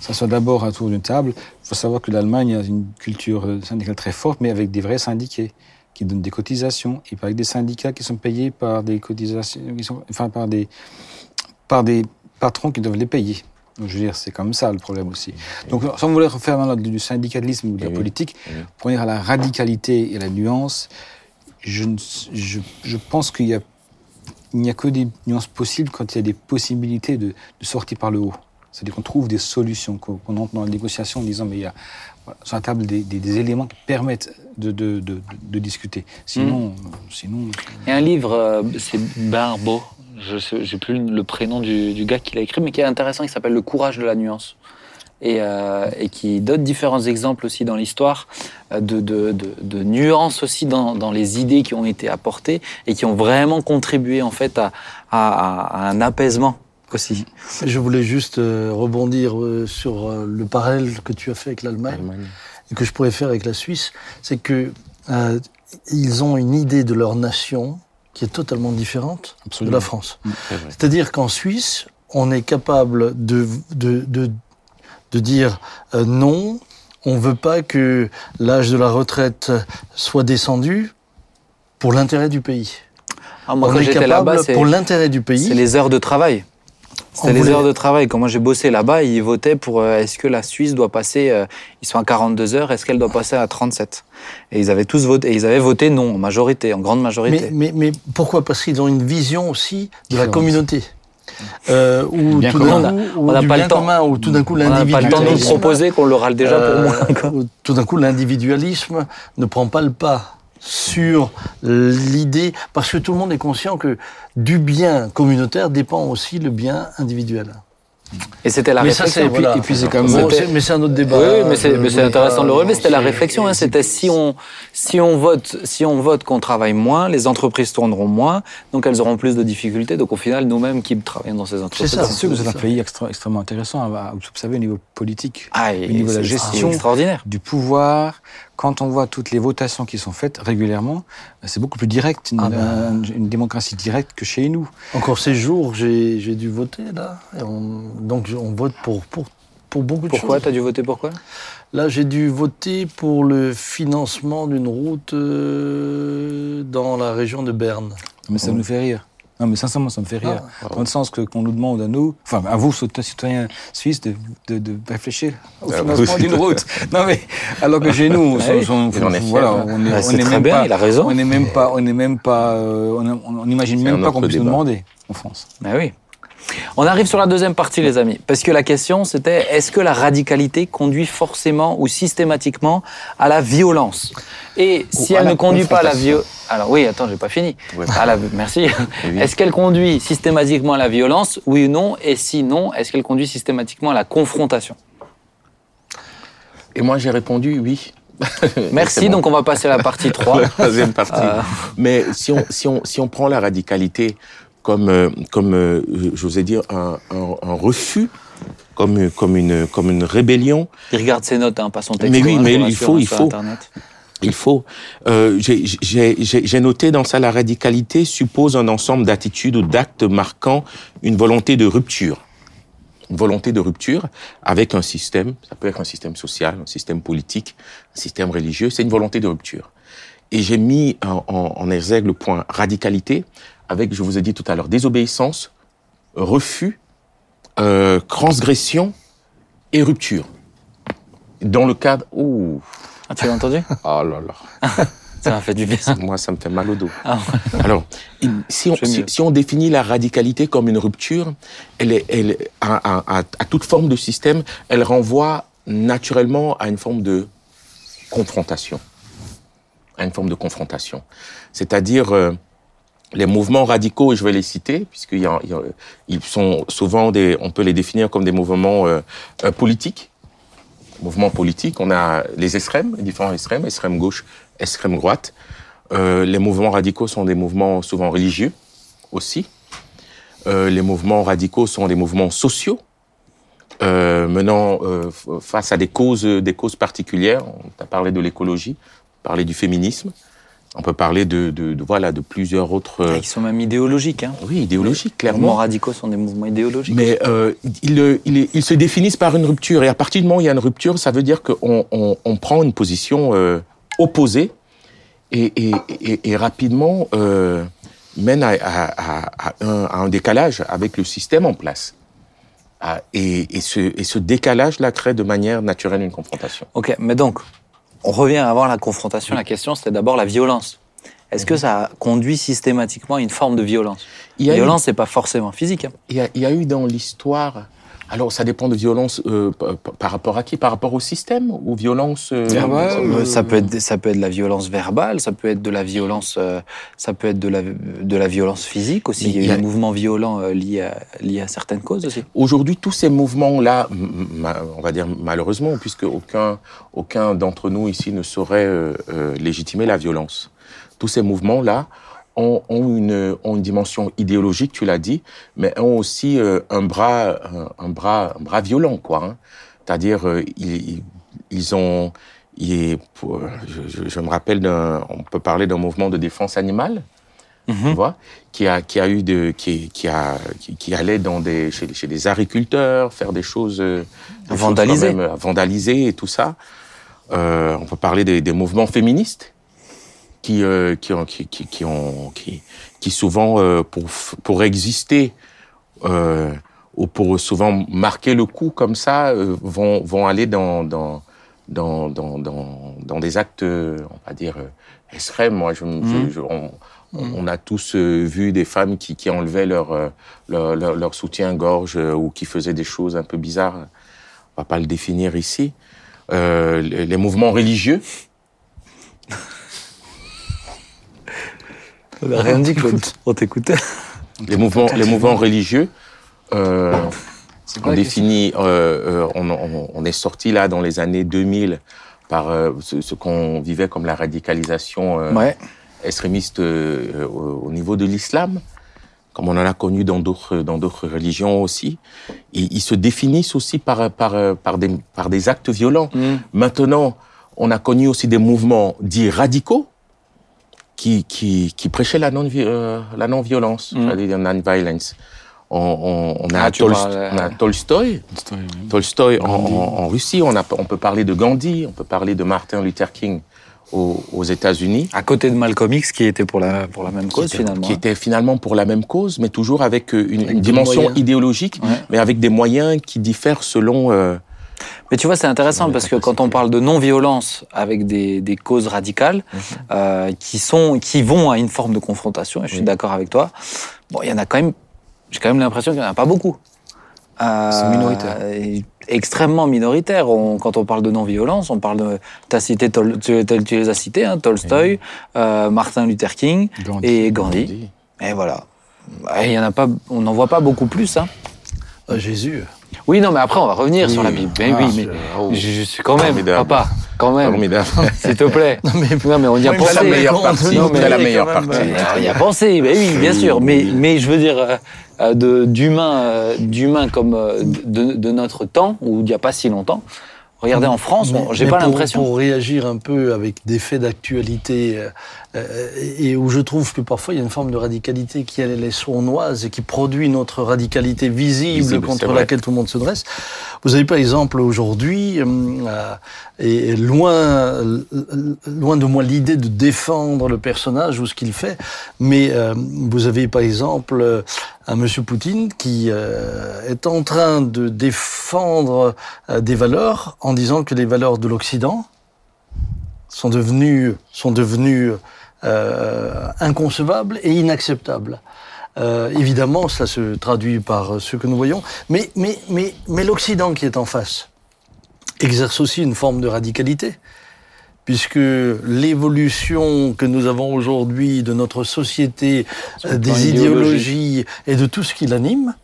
Ça soit d'abord autour d'une table. Il faut savoir que l'Allemagne a une culture euh, syndicale très forte, mais avec des vrais syndiqués qui donnent des cotisations et pas avec des syndicats qui sont payés par des cotisations, qui sont, enfin par des, par des patrons qui doivent les payer. Donc, je veux dire, c'est comme ça le problème aussi. Donc, sans vouloir refaire maintenant du syndicalisme ou de la politique, Oui. pour venir à la radicalité et la nuance, je, je, je pense qu'il y a, il n'y a que des nuances possibles quand il y a des possibilités de, de sortir par le haut. C'est-à-dire qu'on trouve des solutions, qu'on qu'on entre dans la négociation en disant, mais il y a voilà, sur la table des, des- des éléments qui permettent de, de, de, de discuter. Sinon, sinon Il y a un livre, euh, c'est Barbeau, je n'ai plus le prénom du, du gars qui l'a écrit, mais qui est intéressant, qui s'appelle Le courage de la nuance. Et, euh, et qui donne différents exemples aussi dans l'histoire euh, de, de, de, de nuances aussi dans, dans les idées qui ont été apportées et qui ont vraiment contribué en fait à, à, à un apaisement aussi. Je voulais juste euh, rebondir euh, sur euh, le parallèle que tu as fait avec l'Allemagne Allemagne. et que je pourrais faire avec la Suisse, c'est que euh, ils ont une idée de leur nation qui est totalement différente Absolument. de la France. C'est vrai. C'est-à-dire qu'en Suisse, on est capable de, de, de, de dire euh, non, on veut pas que l'âge de la retraite soit descendu pour l'intérêt du pays. Ah, moi, on quand est capable là-bas, c'est pour l'intérêt du c'est pays. les heures de travail. C'était les voulait- heures de travail. Quand moi j'ai bossé là-bas, ils votaient pour euh, est-ce que la Suisse doit passer, euh, ils sont à 42 heures, est-ce qu'elle doit passer à 37 Et ils avaient tous voté, et ils avaient voté non, en majorité, en grande majorité. Mais, mais, mais pourquoi? Parce qu'ils ont une vision aussi de la communauté. Euh, où Bien tout d'un coup, on n'a pas le temps. commun, où tout d'un coup On n'a pas le temps de nous l'individualisme, proposer qu'on le râle déjà pour euh, moi. où tout d'un coup l'individualisme ne prend pas le pas sur l'idée, parce que tout le monde est conscient que du bien communautaire dépend aussi le bien individuel. Et c'était la mais ça, réflexion. c'est voilà. et puis c'est Bon, c'est- mais c'est un autre débat. Oui, mais c'est Euh, c'est intéressant de le voulais relever. C'était la réflexion. Hein, c'était si on si on vote si on vote qu'on travaille moins, les entreprises tourneront moins, donc elles auront plus de difficultés. Donc au final, nous-mêmes qui travaillons dans ces entreprises, ça. C'est sûr que c'est un ça. pays extra- extrêmement intéressant à, à observer au niveau politique. ah, et Au niveau de la gestion. extraordinaire. du pouvoir, quand on voit toutes les votations qui sont faites régulièrement, c'est beaucoup plus direct, une, Ah ben. un- une démocratie directe que chez nous. Encore ces jours, j'ai dû voter là. Et on- donc on vote pour, pour, pour beaucoup de Pourquoi choses. T'as dû voter pourquoi Là, j'ai dû voter pour le financement d'une route euh, dans la région de Berne. Mais ça nous fait rire. Non, mais sincèrement, ça me fait rire. Dans le sens que qu'on nous demande à nous, enfin à vous, citoyens suisses, de, de, de réfléchir au Ah, financement oui. d'une route. *laughs* Non mais alors que chez nous, Ah oui. on, on est voilà, on est, Ah, on est très même bien, pas, il a raison. on n'est même pas, on n'est même pas, euh, on n'imagine même pas qu'on puisse nous demander en France. Ah oui. On arrive sur la deuxième partie, les amis. Parce que la question, c'était est-ce que la radicalité conduit forcément ou systématiquement à la violence Et si elle ne conduit pas à la violence. Alors oui, attends, j'ai pas fini. Ouais. À la- Merci. Oui. Est-ce qu'elle conduit systématiquement à la violence Oui ou non Et si non, est-ce qu'elle conduit systématiquement à la confrontation? Et moi, j'ai répondu oui. *laughs* Merci, bon. donc on va passer à la partie 3. *laughs* la troisième partie. Euh. Mais si on, si, on, si on prend la radicalité comme, euh, comme euh, j'osais dire, un, un, un refus, comme, comme, une, comme une rébellion, Il regarde ses notes, hein, pas son texte. Mais oui, hein, mais il faut- hein, il faut. Internet. il faut. Euh, j'ai noté dans ça la radicalité suppose un ensemble d'attitudes ou d'actes marquant une volonté de rupture. Une volonté de rupture avec un système, ça peut être un système social, un système politique, un système religieux, c'est une volonté de rupture. Et j'ai mis en, en, en exergue le point radicalité avec, je vous ai dit tout à l'heure, désobéissance, refus, euh, transgression et rupture. Dans le cadre... Ouh, Ah, tu l'as entendu oh *laughs* là là. *laughs* Ça m'a fait du bien. Moi, ça me fait mal au dos. Ah, Alors, si on, si, si définit la radicalité comme une rupture, elle est, elle, à- à- à toute forme de système, elle renvoie naturellement à une forme de confrontation. À une forme de confrontation. C'est-à-dire, euh, les mouvements radicaux, je vais les citer, puisqu'ils a- a- sont souvent des, on peut les définir comme des mouvements euh, euh, politiques. Mouvements politiques, on a les extrêmes, les différents extrêmes, extrême gauche, extrême droite. Euh, les mouvements radicaux sont des mouvements souvent religieux aussi. Euh, les mouvements radicaux sont des mouvements sociaux, euh, menant euh, face à des causes, des causes particulières. On a parlé de l'écologie, parlé du féminisme. On peut parler de, de, de- voilà de plusieurs autres. euh, Ils sont même idéologiques. Hein. oui, idéologiques Les mouvements clairement. radicaux sont des mouvements idéologiques. Mais euh, ils, euh, ils, ils se définissent par une rupture. Et à partir du moment où il y a une rupture, ça veut dire qu'on on, on prend une position euh, opposée et, et, et, et rapidement euh, mène à, à, à, à un, à un décalage avec le système en place. Ah, et, et, ce, et ce décalage-là crée de manière naturelle une confrontation. Ok, mais donc, on revient avant la confrontation. La question, c'était d'abord la violence. Est-ce Mhm. que ça conduit systématiquement à une forme de violence? La eu- violence, c'est pas forcément physique. hein. Il y a, il y a eu dans l'histoire... Alors, ça dépend de violence euh, par, rapport à qui? Par rapport au système? Ou violence... euh, Verbale, Euh, Euh, Ça peut être, ça peut être de la violence verbale, ça peut être de la violence, euh, ça peut être de la, de la violence physique aussi. Il y a eu des mouvements violents liés, à, liés à certaines causes aussi. Aujourd'hui, tous ces mouvements-là, on va dire malheureusement, puisque aucun, aucun d'entre nous ici ne saurait légitimer la violence. Tous ces mouvements-là ont, ont une, ont une dimension idéologique, tu l'as dit, mais ont aussi euh, un bras, un, un bras, un bras violent, quoi. hein. C'est-à-dire, euh, ils, ils ont, il est, pour- je, je- me rappelle d'un, on peut parler d'un mouvement de défense animale tu vois, qui a qui a eu de qui qui a qui, qui allait dans des chez, chez des agriculteurs faire des choses euh, des Vandaliser. même, euh, vandaliser et tout ça. Euh, on peut parler des, des mouvements féministes qui euh, qui qui, qui, qui ont qui qui souvent euh, pour pour exister euh, ou pour souvent marquer le coup comme ça vont vont aller dans dans dans dans dans, des actes on va dire extrêmes moi je, je- je- on, on a tous vu des femmes qui, qui enlevaient leur, leur, leur, leur soutien-gorge ou qui faisaient des choses un peu bizarres. On va pas le définir ici. Euh, les mouvements religieux. *laughs* On n'a rien dit, Claude. On t'écoutait. Les mouvements, les mouvements religieux. Euh, on définit, euh, euh, on, on, on est sorti là dans les années 2000 par euh, ce, ce qu'on vivait comme la radicalisation euh, Ouais. extrémistes euh, au, au niveau de l'islam, comme on en a connu dans d'autres dans d'autres religions aussi. Et ils se définissent aussi par par par des par des actes violents. Mm. Maintenant, on a connu aussi des mouvements dits radicaux qui qui qui prêchaient la non euh, la non violence, Mm. c'est-à-dire non violence. On, on, on a Ah, tu Tolst- parles, euh, on a Tolstoï, Story, oui. Tolstoï en, Russie, on, a, on peut parler de Gandhi, on peut parler de Martin Luther King aux, aux États-Unis. À côté de Malcolm X, qui était pour la, pour la même cause, était, finalement. qui était finalement pour la même cause, mais toujours avec euh, une, Avec une dimension idéologique, Ouais. mais avec des moyens qui diffèrent selon. euh, Mais tu vois, c'est intéressant parce que quand on parle de non-violence avec des, des causes radicales euh, qui sont qui vont à une forme de confrontation, et je suis Oui. d'accord avec toi. Bon, il y en a quand même. J'ai quand même l'impression qu'il n'y en a pas beaucoup. Euh, C'est minoritaire. et Extrêmement minoritaire. On- quand on parle de non-violence, on parle de. As cité Tol- tu, les as cités, hein, Tolstoï, euh, Martin Luther King Gandhi. et Gandhi. Et voilà. Il y en a pas. On n'en voit pas beaucoup plus. Hein. Jésus. Oui, non, mais après on va revenir Oui. sur la Bible. Mais Ah, oui, mais oh. je, je suis quand même, Formidable. papa, quand même. Formidable. *laughs* S'il te plaît. *laughs* Non mais, on y a pensé. C'est la meilleure partie. non, mais la meilleure partie. euh, On y a pensé, mais oui, bien sûr. Mais, mais je veux dire, euh, euh, d'humains, euh, d'humains comme euh, de, de notre temps, ou il n'y a pas si longtemps. Regardez en France, j'ai pas l'impression. Pour réagir un peu avec des faits d'actualité, euh, et où je trouve que parfois il y a une forme de radicalité qui elle est sournoise et qui produit notre radicalité visible, contre laquelle tout le monde se dresse. Vous avez par exemple aujourd'hui, euh, et loin, euh, loin de moi l'idée de défendre le personnage ou ce qu'il fait, mais euh, vous avez par exemple un monsieur Poutine qui est en train de défendre des valeurs en disant que les valeurs de l'Occident sont devenues, sont devenues euh, inconcevables et inacceptables. Euh, évidemment, ça se traduit par ce que nous voyons, mais, mais, mais, mais l'Occident qui est en face exerce aussi une forme de radicalité, puisque l'évolution que nous avons aujourd'hui de notre société, euh, des idéologies et de tout ce qui l'anime,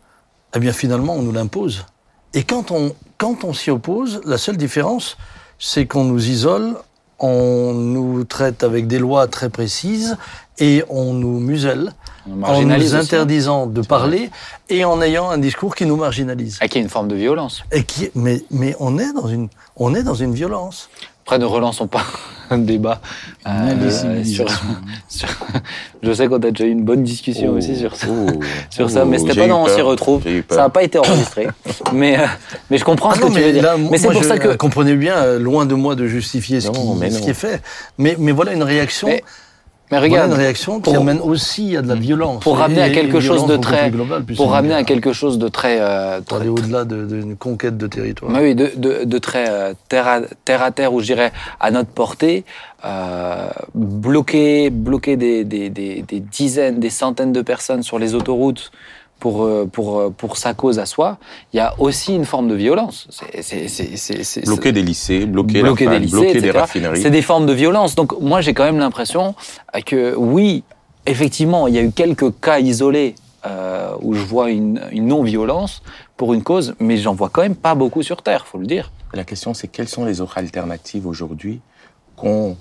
eh bien finalement on nous l'impose. Et quand on, quand on s'y oppose, la seule différence, c'est qu'on nous isole, on nous traite avec des lois très précises et on nous muselle On en nous aussi, hein. interdisant de parler et en ayant un discours qui nous marginalise. Qu'il y a une forme de violence. Et qui, mais, mais on est dans une, on est dans une violence. Après, ne relançons pas un débat. euh, sur, *laughs* sur- je sais qu'on a déjà eu une bonne discussion Oh, aussi sur ça. oh, Sur ça, mais c'était pas dans On s'y retrouve. Ça n'a pas été enregistré. *laughs* mais, euh, mais je comprends Ah ce non, que tu veux mais dire. là, mais c'est pour je- ça que. *laughs* Comprenez bien, euh, loin de moi de justifier ce, qui, ce est fait. Mais, mais voilà une réaction. Mais, mais voilà regarde, une réaction qui pour- amène aussi à de la violence. pour ramener à quelque chose de très, pour ramener à quelque chose de très, euh, pour très- aller au-delà de- d'une conquête de territoire. Oui, de, de, de très euh, terre, à, terre à terre, ou je dirais à notre portée, euh, bloquer, bloquer des, des, des, des dizaines, des centaines de personnes sur les autoroutes pour, euh, pour, euh, pour sa cause à soi, il y a aussi une forme de violence. Bloquer des lycées, bloquer, bloquer des lycées, bloquer des raffineries. C'est des formes de violence. Donc moi, j'ai quand même l'impression que oui, effectivement, il y a eu quelques cas isolés euh, où je vois une, une non-violence pour une cause, mais j'en vois quand même pas beaucoup sur Terre, faut le dire. La question, c'est quelles sont les autres alternatives aujourd'hui qu'ont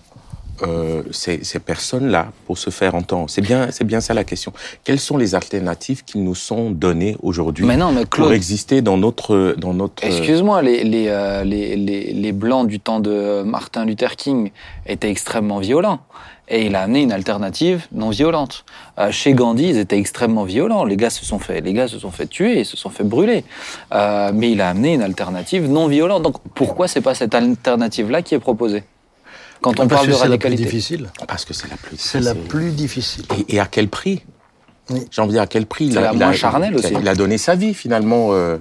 euh, ces, ces personnes-là pour se faire entendre C'est bien, c'est bien ça la question. Quelles sont les alternatives qui nous sont données aujourd'hui Mais mais pour exister dans notre, dans notre. Excuse-moi, les, les, euh, les, les, les Blancs du temps de Martin Luther King étaient extrêmement violents. Et il a amené une alternative non violente. Euh, chez Gandhi, ils étaient extrêmement violents. Les gars se sont fait, les gars se sont fait tuer, ils se sont fait brûler. Euh, mais il a amené une alternative non violente. Donc pourquoi c'est pas cette alternative-là qui est proposée? Quand on Parce parle que de c'est la plus difficile. Parce que c'est la plus. C'est la difficile. plus difficile. Et, et à quel prix Oui. J'ai envie de dire à quel prix il C'est a, la il moins a- a- aussi. Il a donné sa vie finalement. euh,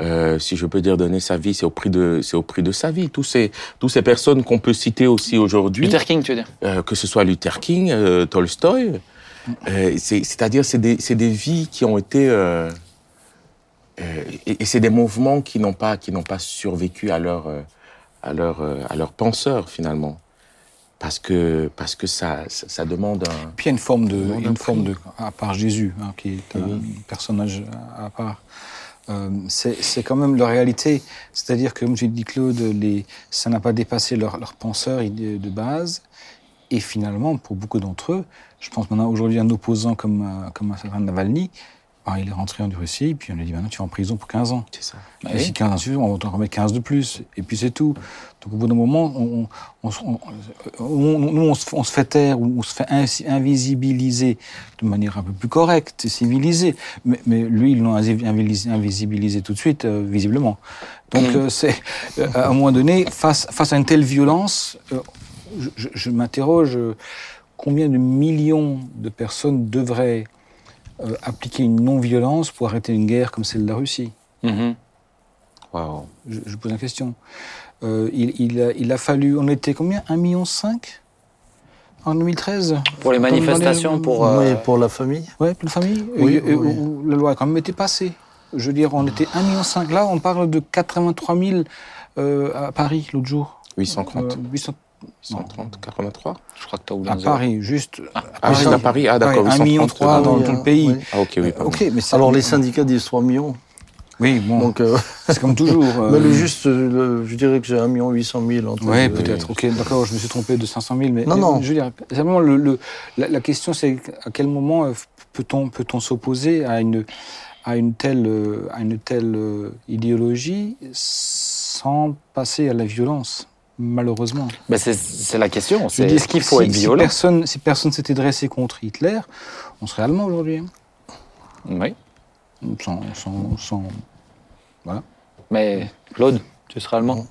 euh, si je peux dire donner sa vie, c'est au prix de, c'est au prix de sa vie. Tous ces, tous ces personnes qu'on peut citer aussi aujourd'hui, Luther King, tu veux dire euh, que ce soit Luther King, euh, Tolstoï, euh, c'est, c'est-à-dire c'est des, c'est des vies qui ont été, euh, euh, et, et c'est des mouvements qui n'ont pas, qui n'ont pas survécu à leur, euh, à leur, euh, à leur penseur finalement, parce que, parce que ça, ça, ça demande un. Puis il y a une forme de, une forme de, à part Jésus, hein, qui est un Oui. personnage à part. Euh, c'est c'est quand même leur réalité. C'est-à-dire que, comme j'ai dit Claude, les, ça n'a pas dépassé leur, leur penseur de base. Et finalement, pour beaucoup d'entre eux, je pense maintenant aujourd'hui un opposant comme, euh, comme un certain Navalny, ben, il est rentré en Russie, puis on lui dit maintenant tu vas en prison pour 15 ans. C'est ça. Bah Et oui. si 15 ans suffit, on va t'en remettre 15 de plus. Et puis c'est tout. Donc au bout d'un moment, on, nous, on se, on se fait taire ou on se fait invisibiliser de manière un peu plus correcte civilisée. Mais, mais lui, ils l'ont invisibilisé, tout de suite, euh, visiblement. Donc euh, c'est, euh, à un moment donné, face, face à une telle violence, je, je- je m'interroge combien de millions de personnes devraient euh, appliquer une non-violence pour arrêter une guerre comme celle de la Russie Mhm. Waouh. je, je pose la question. Euh, il, il a, il a fallu, on était combien? 1,5 million en 2013 Pour les Dans- dans manifestations, pour, euh, Oui, pour la famille. Ouais, plein de famille. Oui, Et- et- oui. où la loi a quand même été passée. Je veux dire, on était 1,5 million. Là, on parle de 83 000 euh, à Paris l'autre jour. 830, Euh, 800 130, 83 Je crois que tu as oublié à. Paris, juste. Ah, juste à Paris, ah d'accord, Ouais, 1 million 830 trois dans Oui, tout le pays. Ah ok, oui, pardon. mais ça, Alors les syndicats disent 3 millions. Oui, bon, Donc, euh, *laughs* c'est comme toujours. euh, *laughs* mais le juste, euh, le- je dirais que c'est 1 million 800 000. entre Oui, peut-être. Ok, d'accord, je me suis trompé de 500 000. Mais, Non, mais non. Je veux dire, simplement, le, le- la, la question, c'est à quel moment euh, peut-on peut-on s'opposer à une à une telle à une telle idéologie sans passer à la violence, malheureusement. Ben, c'est- c'est la question. C'est est-ce qu'il faut si- être si violent? personne si personne s'était dressé contre Hitler, on serait allemand aujourd'hui. hein. Oui. Sans, sans, sans- Mais Claude, tu seras allemand?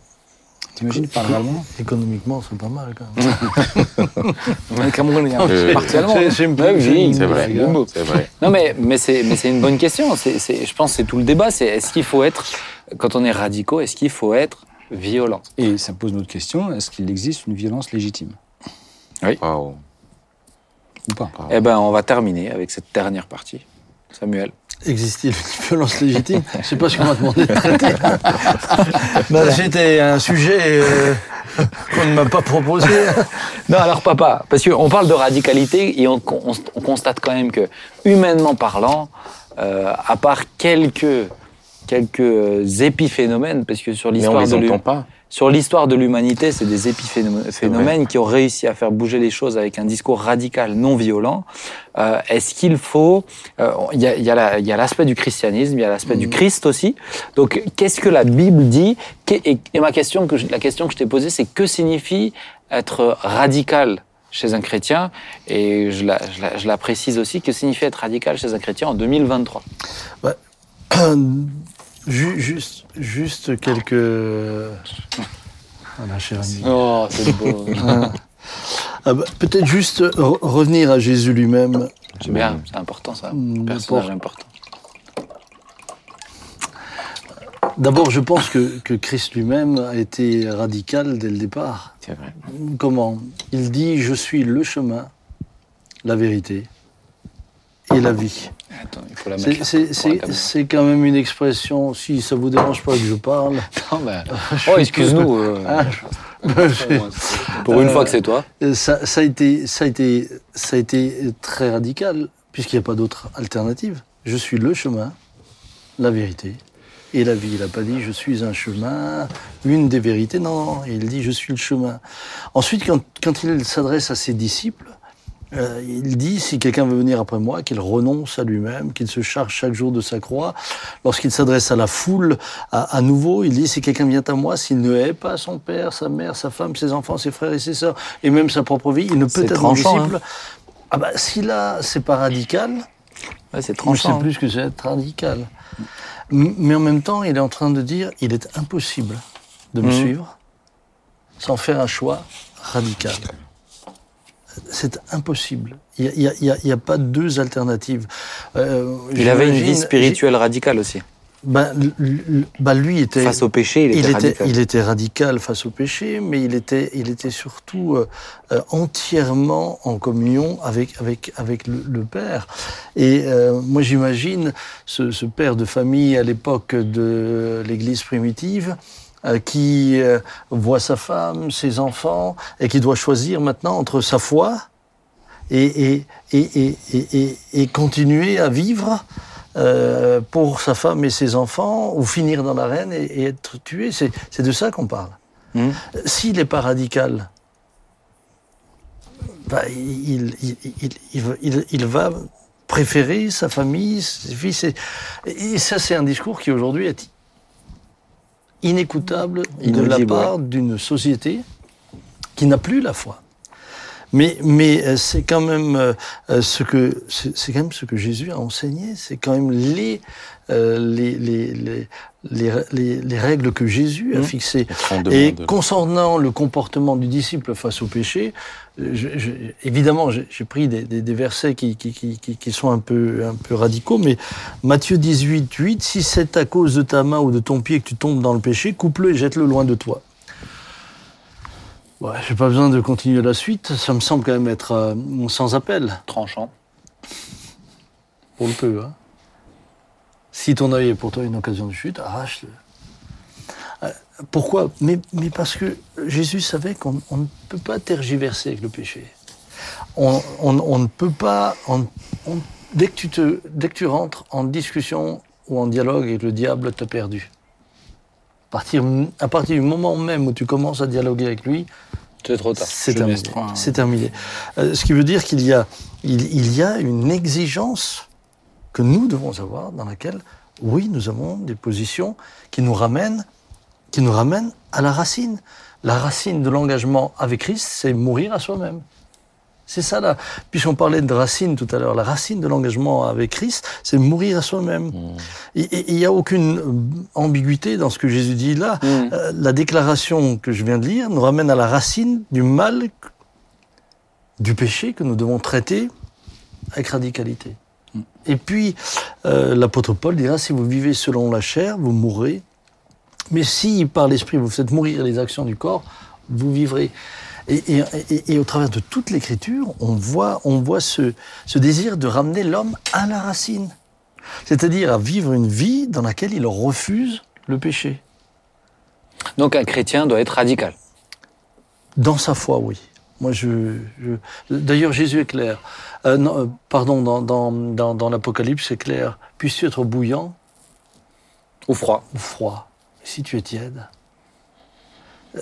T'imagines, il parle allemand? Économiquement, c'est pas mal quand même. Le Cameroun est un Euh, parti allemand. C'est- oui, vrai. Non, mais, mais c'est mais c'est une bonne question. C'est c'est- je pense que c'est tout le débat. C'est est-ce qu'il faut être, quand on est radicaux, est-ce qu'il faut être violent Et ça pose une autre question est-ce qu'il existe une violence légitime? Waouh. ou pas? Eh ben, on va terminer avec cette dernière partie. Samuel. Existe-t-il une *laughs* violence légitime? Je sais pas ce qu'on m'a demandé de traiter. Ben, C'était un sujet euh, qu'on ne m'a pas proposé. *laughs* Non, alors papa, parce qu'on parle de radicalité et on, on- on constate quand même que, humainement parlant, euh, à part quelques, quelques euh, épiphénomènes, parce que sur l'histoire de l'hu- entend pas. sur l'histoire de l'humanité, c'est des épiphénomènes qui ont réussi à faire bouger les choses avec un discours radical, non violent. Euh, Est-ce qu'il faut euh, Il y a, il y a la- il y a l'aspect du christianisme, il y a l'aspect du Christ aussi. Donc, qu'est-ce que la Bible dit? Et, et ma question, que je- la question que je t'ai posée, c'est que signifie être radical chez un chrétien? Et je la, je, la, je la précise aussi, que signifie être radical chez un chrétien en 2023 Ju- *clears throat* juste, juste quelques. Voilà, cher ami. Oh, c'est beau. *laughs* Ah bah, Peut-être juste re- revenir à Jésus lui-même. C'est bien, c'est important ça. Mm, Personnage important. D'abord, je pense que, que Christ lui-même a été radical dès le départ. C'est vrai. Comment? Il dit Je suis le chemin, la vérité et la vie. Attends, il faut la C'est- mettre. quand même une expression, si ça vous dérange pas que je parle. *laughs* Non, ben, Oh, excuse-nous. euh, Ah, *laughs* pour une Euh, fois que c'est toi. Ça, ça, a été, ça, a été, ça a été très radical, puisqu'il n'y a pas d'autre alternative. Je suis le chemin, la vérité et la vie. Il n'a pas dit je suis un chemin, une des vérités. Non, non, il dit je suis le chemin. Ensuite, quand, quand il s'adresse à ses disciples, euh, il dit si quelqu'un veut venir après moi, qu'il renonce à lui-même, qu'il se charge chaque jour de sa croix. Lorsqu'il s'adresse à la foule, à, à nouveau, il dit si quelqu'un vient à moi, s'il ne hait pas son père, sa mère, sa femme, ses enfants, ses frères et ses sœurs, et même sa propre vie, il ne peut être mon tranchant, disciple. Ah bah, si là, c'est pas radical, Ouais, c'est je tranchant. sais plus ce que c'est être radical. Mais en même temps, il est en train de dire, il est impossible de me Mhm. suivre sans faire un choix radical. C'est impossible. Il n'y a, y a- y pas deux alternatives. Euh, Il avait une vie spirituelle radicale aussi. Ben, ben, lui était Face au péché, il était il était, radical. il était radical face au péché, mais il était, il était surtout euh, euh, entièrement en communion avec, avec, avec le, le Père. Et euh, moi, j'imagine ce, ce père de famille à l'époque de l'Église primitive qui euh, voit sa femme, ses enfants, et qui doit choisir maintenant entre sa foi et, continuer à vivre euh, pour sa femme et ses enfants, ou finir dans l'arène et, et être tué. C'est de ça qu'on parle. Mhm. S'il n'est pas radical, bah, il, va- il- il va préférer sa famille, ses fils. Et, et ça, c'est un discours qui aujourd'hui est inécoutable de la part d'une société qui n'a plus la foi. Mais, mais c'est quand même ce que c'est c'est quand même ce que Jésus a enseigné. C'est quand même les, euh, les, les, les, les, les- les règles que Jésus a Mhm. fixées. Et concernant le comportement du disciple face au péché, euh, je- je- évidemment, j'ai j'ai pris des, des, des versets qui, qui, qui, qui- qui sont un peu, un peu radicaux, mais Matthieu 18, 8, si c'est à cause de ta main ou de ton pied que tu tombes dans le péché, coupe-le et jette-le loin de toi. Ouais, j'ai pas besoin de continuer la suite, ça me semble quand même être euh, sans appel, Tranchant. pour le peu. Hein. Si ton œil est pour toi une occasion de chute, arrache-le. Euh, Pourquoi? Mais, mais parce que Jésus savait qu'on on ne peut pas tergiverser avec le péché. On, on- on ne peut pas. on- on- dès, que tu te, dès que tu rentres en discussion ou en dialogue avec le diable, tu as perdu. À partir, à partir du moment même où tu commences à dialoguer avec lui, C'est trop tard. c'est terminé. 3, C'est terminé. Euh, ce qui veut dire qu'il y a, il, il y a une exigence que nous devons avoir dans laquelle, oui, nous avons des positions qui nous ramènent, qui nous ramènent à la racine. La racine de l'engagement avec Christ, c'est mourir à soi-même. C'est ça là. Puisqu'on parlait de racine tout à l'heure, la racine de l'engagement avec Christ, c'est mourir à soi-même. Et il n'y a aucune euh, ambiguïté dans ce que Jésus dit là. Mm. Euh, la déclaration que je viens de lire nous ramène à la racine du mal, du péché que nous devons traiter avec radicalité. Et puis, euh, l'apôtre Paul dira, si vous vivez selon la chair, vous mourrez. Mais si par l'esprit vous faites mourir les actions du corps, vous vivrez. Et, et- et- et au travers de toute l'écriture, on voit, on voit ce, ce désir de ramener l'homme à la racine. C'est-à-dire à vivre une vie dans laquelle il refuse le péché. Donc un chrétien doit être radical. Dans sa foi, oui. Moi, je. je- D'ailleurs, Jésus est clair. Euh, non, euh, pardon, dans, dans, dans, dans l'Apocalypse, c'est clair. Puisses-tu être bouillant Ou froid. ou froid Si tu es tiède.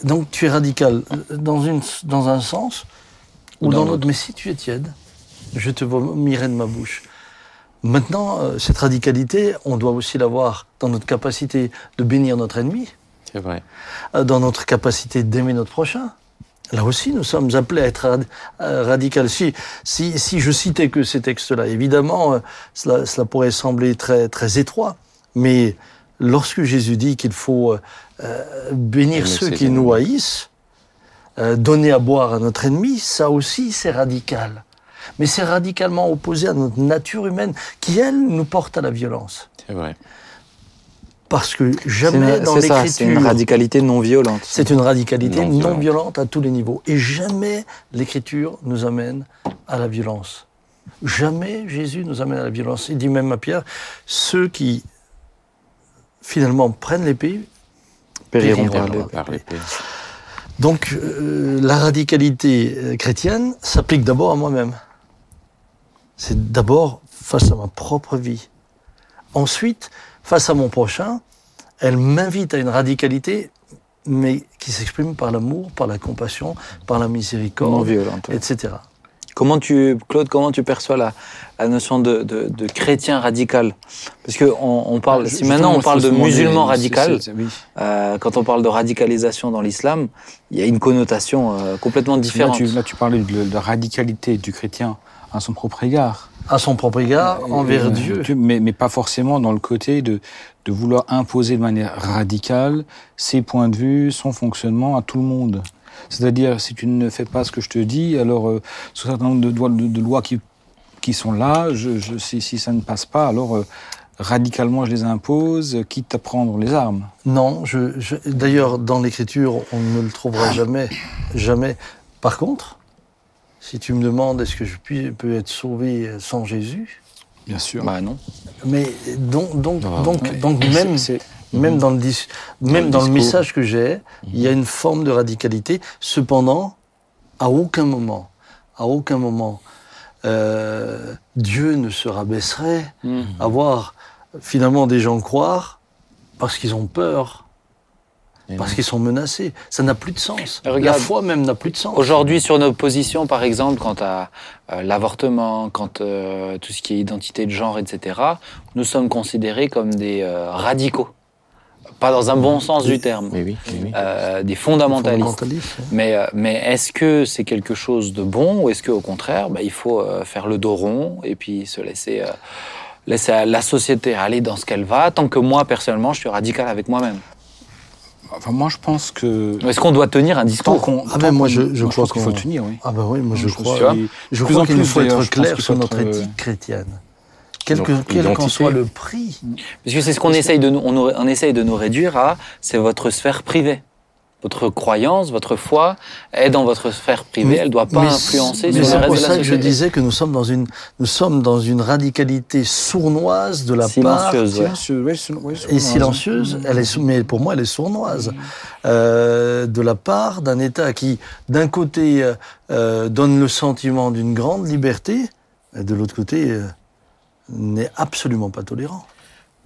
Donc, tu es radical euh, dans, une, dans un sens ou, Ou dans l'autre. Mais si tu es tiède, je te vomirai de ma bouche. Maintenant, cette radicalité, on doit aussi l'avoir dans notre capacité de bénir notre ennemi. C'est vrai. Dans notre capacité d'aimer notre prochain. Là aussi, nous sommes appelés à être rad- euh, radical. Si, si, si je citais que ces textes-là, évidemment, euh, cela, cela pourrait sembler très, très étroit. Mais lorsque Jésus dit qu'il faut euh, bénir ceux qui nous haïssent, euh, donner à boire à notre ennemi, ça aussi, c'est radical. Mais c'est radicalement opposé à notre nature humaine qui, elle, nous porte à la violence. C'est vrai. Parce que jamais une- dans c'est ça, c'est une l'écriture... radicalité non violente. C'est une radicalité Non non, violente. violente à tous les niveaux. Et jamais l'Écriture nous amène à la violence. Jamais Jésus nous amène à la violence. Il dit même à Pierre, ceux qui finalement prennent l'épée. Périront Par l'épée. Donc euh, la radicalité euh, chrétienne s'applique d'abord à moi-même. C'est d'abord face à ma propre vie. Ensuite, face à mon prochain, elle m'invite à une radicalité, mais qui s'exprime par l'amour, par la compassion, par la non miséricorde, violente. ouais. etc. Comment tu, Claude, comment tu perçois la, la notion de, de, de chrétien radical? Parce que on, on parle, si maintenant on parle de musulman radical, Oui. euh, quand on parle de radicalisation dans l'islam, il y a une connotation euh, complètement Là différente. tu, là, tu parlais de, de la radicalité du chrétien à son propre égard. À son propre égard, envers Euh, Dieu. mais, mais pas forcément dans le côté de, de vouloir imposer de manière radicale ses points de vue, son fonctionnement à tout le monde. C'est-à-dire, si tu ne fais pas ce que je te dis, alors, euh, sur un certain nombre de, doigts- de, de lois qui, qui sont là, je, je, si, si ça ne passe pas, alors euh, radicalement je les impose, quitte à prendre les armes. Non, je, je- d'ailleurs, dans l'écriture, on ne le trouvera jamais. Jamais. Par contre, si tu me demandes est-ce que je puis, peux être sauvé sans Jésus, Bien sûr. Bah non. mais donc, donc, Ah, donc, Ouais. donc Et même, c'est- même dans le, dis- même le dans le discours. message que j'ai, il y a une forme de radicalité. Cependant, à aucun moment, à aucun moment, euh, Dieu ne se rabaisserait Mm. à voir finalement des gens croire parce qu'ils ont peur, parce non. qu'ils sont menacés. Ça n'a plus de sens. Regarde. La foi même n'a plus de sens. Aujourd'hui, sur nos positions, par exemple, quant à euh, l'avortement, quant à tout ce qui est identité de genre, etc., nous sommes considérés comme des euh, radicaux. pas dans un bon sens du terme, Mais oui, mais oui. euh, des fondamentalistes. Fondamentaliste. Mais, euh, mais est-ce que c'est quelque chose de bon ou est-ce qu'au contraire, bah, il faut euh, faire le dos rond et puis se laisser, euh, laisser la société aller dans ce qu'elle va, tant que moi, personnellement, je suis radical avec moi-même Enfin, moi, je pense que. Est-ce qu'on doit tenir un discours qu'on. Ah ben, moi, je- je crois pense qu'il faut qu'on- le tenir, oui. Ah ben oui, moi je Je crois. et Je Plus crois en qu'il faut être clair sur faut notre euh, éthique chrétienne. Quel que- quel qu'en soit le prix. Parce que c'est ce qu'on essaye de nous, on, nous- on essaye de nous réduire à, c'est votre sphère privée. Votre croyance, votre foi est dans votre sphère privée, elle ne doit pas Mais influencer mais sur le c'est reste pour de la ça que je disais que nous sommes dans une, nous sommes dans une radicalité sournoise de la Silencieuse, part ouais. Silencieux, ouais, sil- ouais, et silencieuse. Elle est, mais pour moi, elle est sournoise euh, de la part d'un État qui, d'un côté, euh, euh, donne le sentiment d'une grande liberté, et de l'autre côté, euh, n'est absolument pas tolérant.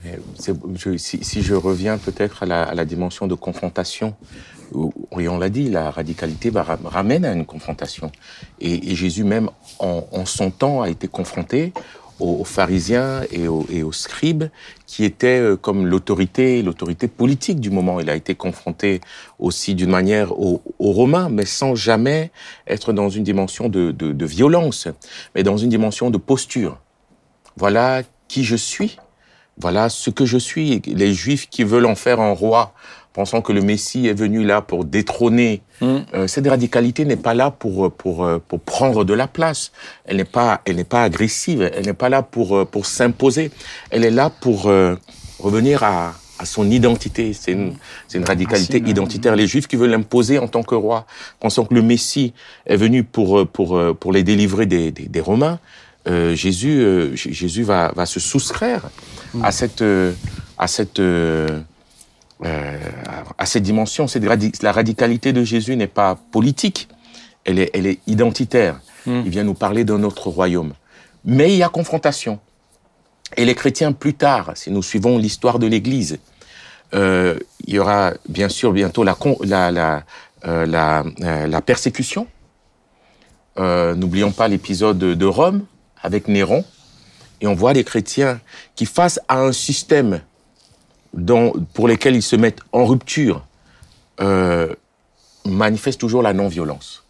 Mais c'est- je- si, si je reviens peut-être à la, à la dimension de confrontation, oui, on l'a dit, la radicalité ramène à une confrontation. Et, et Jésus même, en, son temps, a été confronté aux, pharisiens et aux, et scribes, qui étaient euh, comme l'autorité, l'autorité politique du moment. Il a été confronté aussi d'une manière aux, Romains, mais sans jamais être dans une dimension de, de violence, mais dans une dimension de posture. Voilà qui je suis. Voilà ce que je suis. Les Juifs qui veulent en faire un roi, pensant que le Messie est venu là pour détrôner. Mm. Euh, cette radicalité n'est pas là pour euh, pour euh, pour prendre de la place. Elle n'est pas elle n'est pas agressive. Elle n'est pas là pour pour s'imposer. Elle est là pour euh, revenir à à son identité. C'est une, c'est une radicalité euh, identitaire. Les Juifs qui veulent l'imposer en tant que roi, pensant que le Messie est venu pour, pour, pour les délivrer des, des, des Romains, euh, Jésus, euh, Jésus va, va se soustraire à cette, euh, à cette, euh, à cette dimension. Cette radi- la radicalité de Jésus n'est pas politique, elle est, elle est identitaire. Mm. Il vient nous parler d'un autre royaume. Mais il y a confrontation. Et les chrétiens, plus tard, si nous suivons l'histoire de l'Église, euh, il y aura bien sûr bientôt la, con- la, la, euh, la, euh, la persécution. Euh, N'oublions pas l'épisode de de Rome avec Néron. Et on voit les chrétiens qui, face à un système dont, pour lequel ils se mettent en rupture, euh, manifestent toujours la non-violence.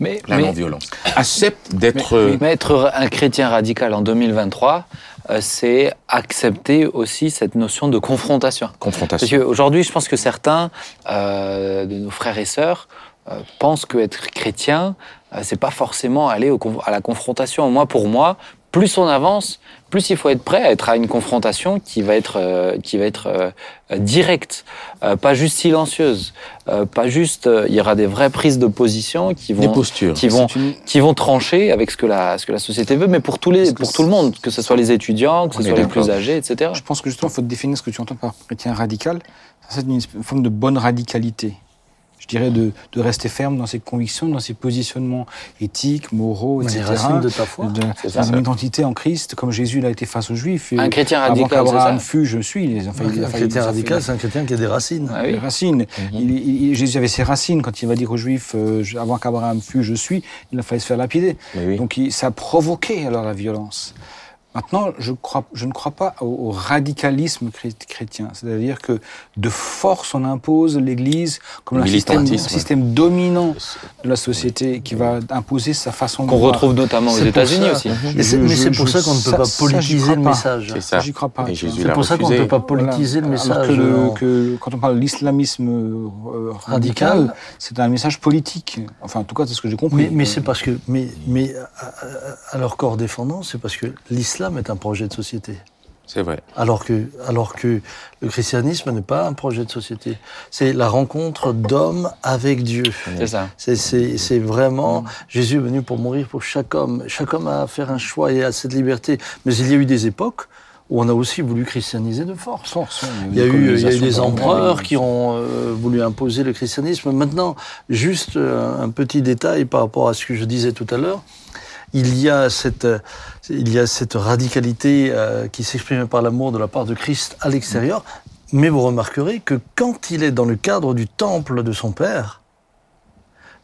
Mais, La non-violence. Acceptent d'être... mais- mais être un chrétien radical en 2023, euh, c'est accepter aussi cette notion de confrontation. Parce confrontation. qu'aujourd'hui, je pense que certains euh, de nos frères et sœurs euh, pensent qu'être chrétien, c'est pas forcément aller au à la confrontation. Moi, pour moi, plus on avance, plus il faut être prêt à être à une confrontation qui va être, euh, qui va être euh, directe, euh, pas juste silencieuse, euh, pas juste. euh, Il y aura des vraies prises de position qui Des vont, postures. qui vont, une- qui vont trancher avec ce que la, ce que la société veut, mais pour tous les, pour tout le monde, que ce soit les étudiants, que ce soit les plus âgés, etc. Je pense que justement, il faut définir ce que tu entends par chrétien radical. C'est une forme de bonne radicalité. Je dirais de, de rester ferme dans ses convictions, dans ses positionnements éthiques, moraux, Les etc. racines de ta foi. De- identité en Christ, comme Jésus l'a été face aux Juifs. Et Un chrétien Avant radical, c'est qu'Abraham fût, je suis. Enfin, il a Un chrétien radical, c'est un chrétien qui a des racines. Ah les oui. racines. il, il- Jésus avait ses racines quand il va dire aux Juifs euh, avant qu'Abraham fût, je suis. Il a failli se faire lapider. Oui. Donc il- ça a provoqué alors la violence. Maintenant, je, crois, je ne crois pas au, au radicalisme chré- chrétien, c'est-à-dire que de force on impose l'Église comme un système, dominant de la société qui va imposer sa façon de Qu'on retrouve notamment aux États-Unis aussi. Mais c'est pour ça qu'on ne peut ça- pas politiser le message. C'est ça. J'y crois pas. C'est pour ça qu'on ne peut pas politiser le message. que, le- euh, que quand on parle de l'islamisme euh, Radical. radical, c'est un message politique. Enfin, en tout cas, c'est ce que j'ai compris. Mais, mais c'est parce que, mais, mais à leur corps défendant, c'est parce que l'islam est un projet de société. C'est vrai. Alors que, alors que le christianisme n'est pas un projet de société. C'est la rencontre d'hommes avec Dieu. C'est ça. C'est, vraiment Jésus est venu pour mourir pour chaque homme. Chaque homme a à faire un choix et a cette liberté. Mais il y a eu des époques où on a aussi voulu christianiser de force. Il y a eu, il y a eu des empereurs qui ont euh, voulu imposer le christianisme. Maintenant, juste euh, un petit détail par rapport à ce que je disais tout à l'heure. Il y a cette, euh, il y a cette radicalité euh, qui s'exprime par l'amour de la part de Christ à l'extérieur. Mais vous remarquerez que quand il est dans le cadre du temple de son Père,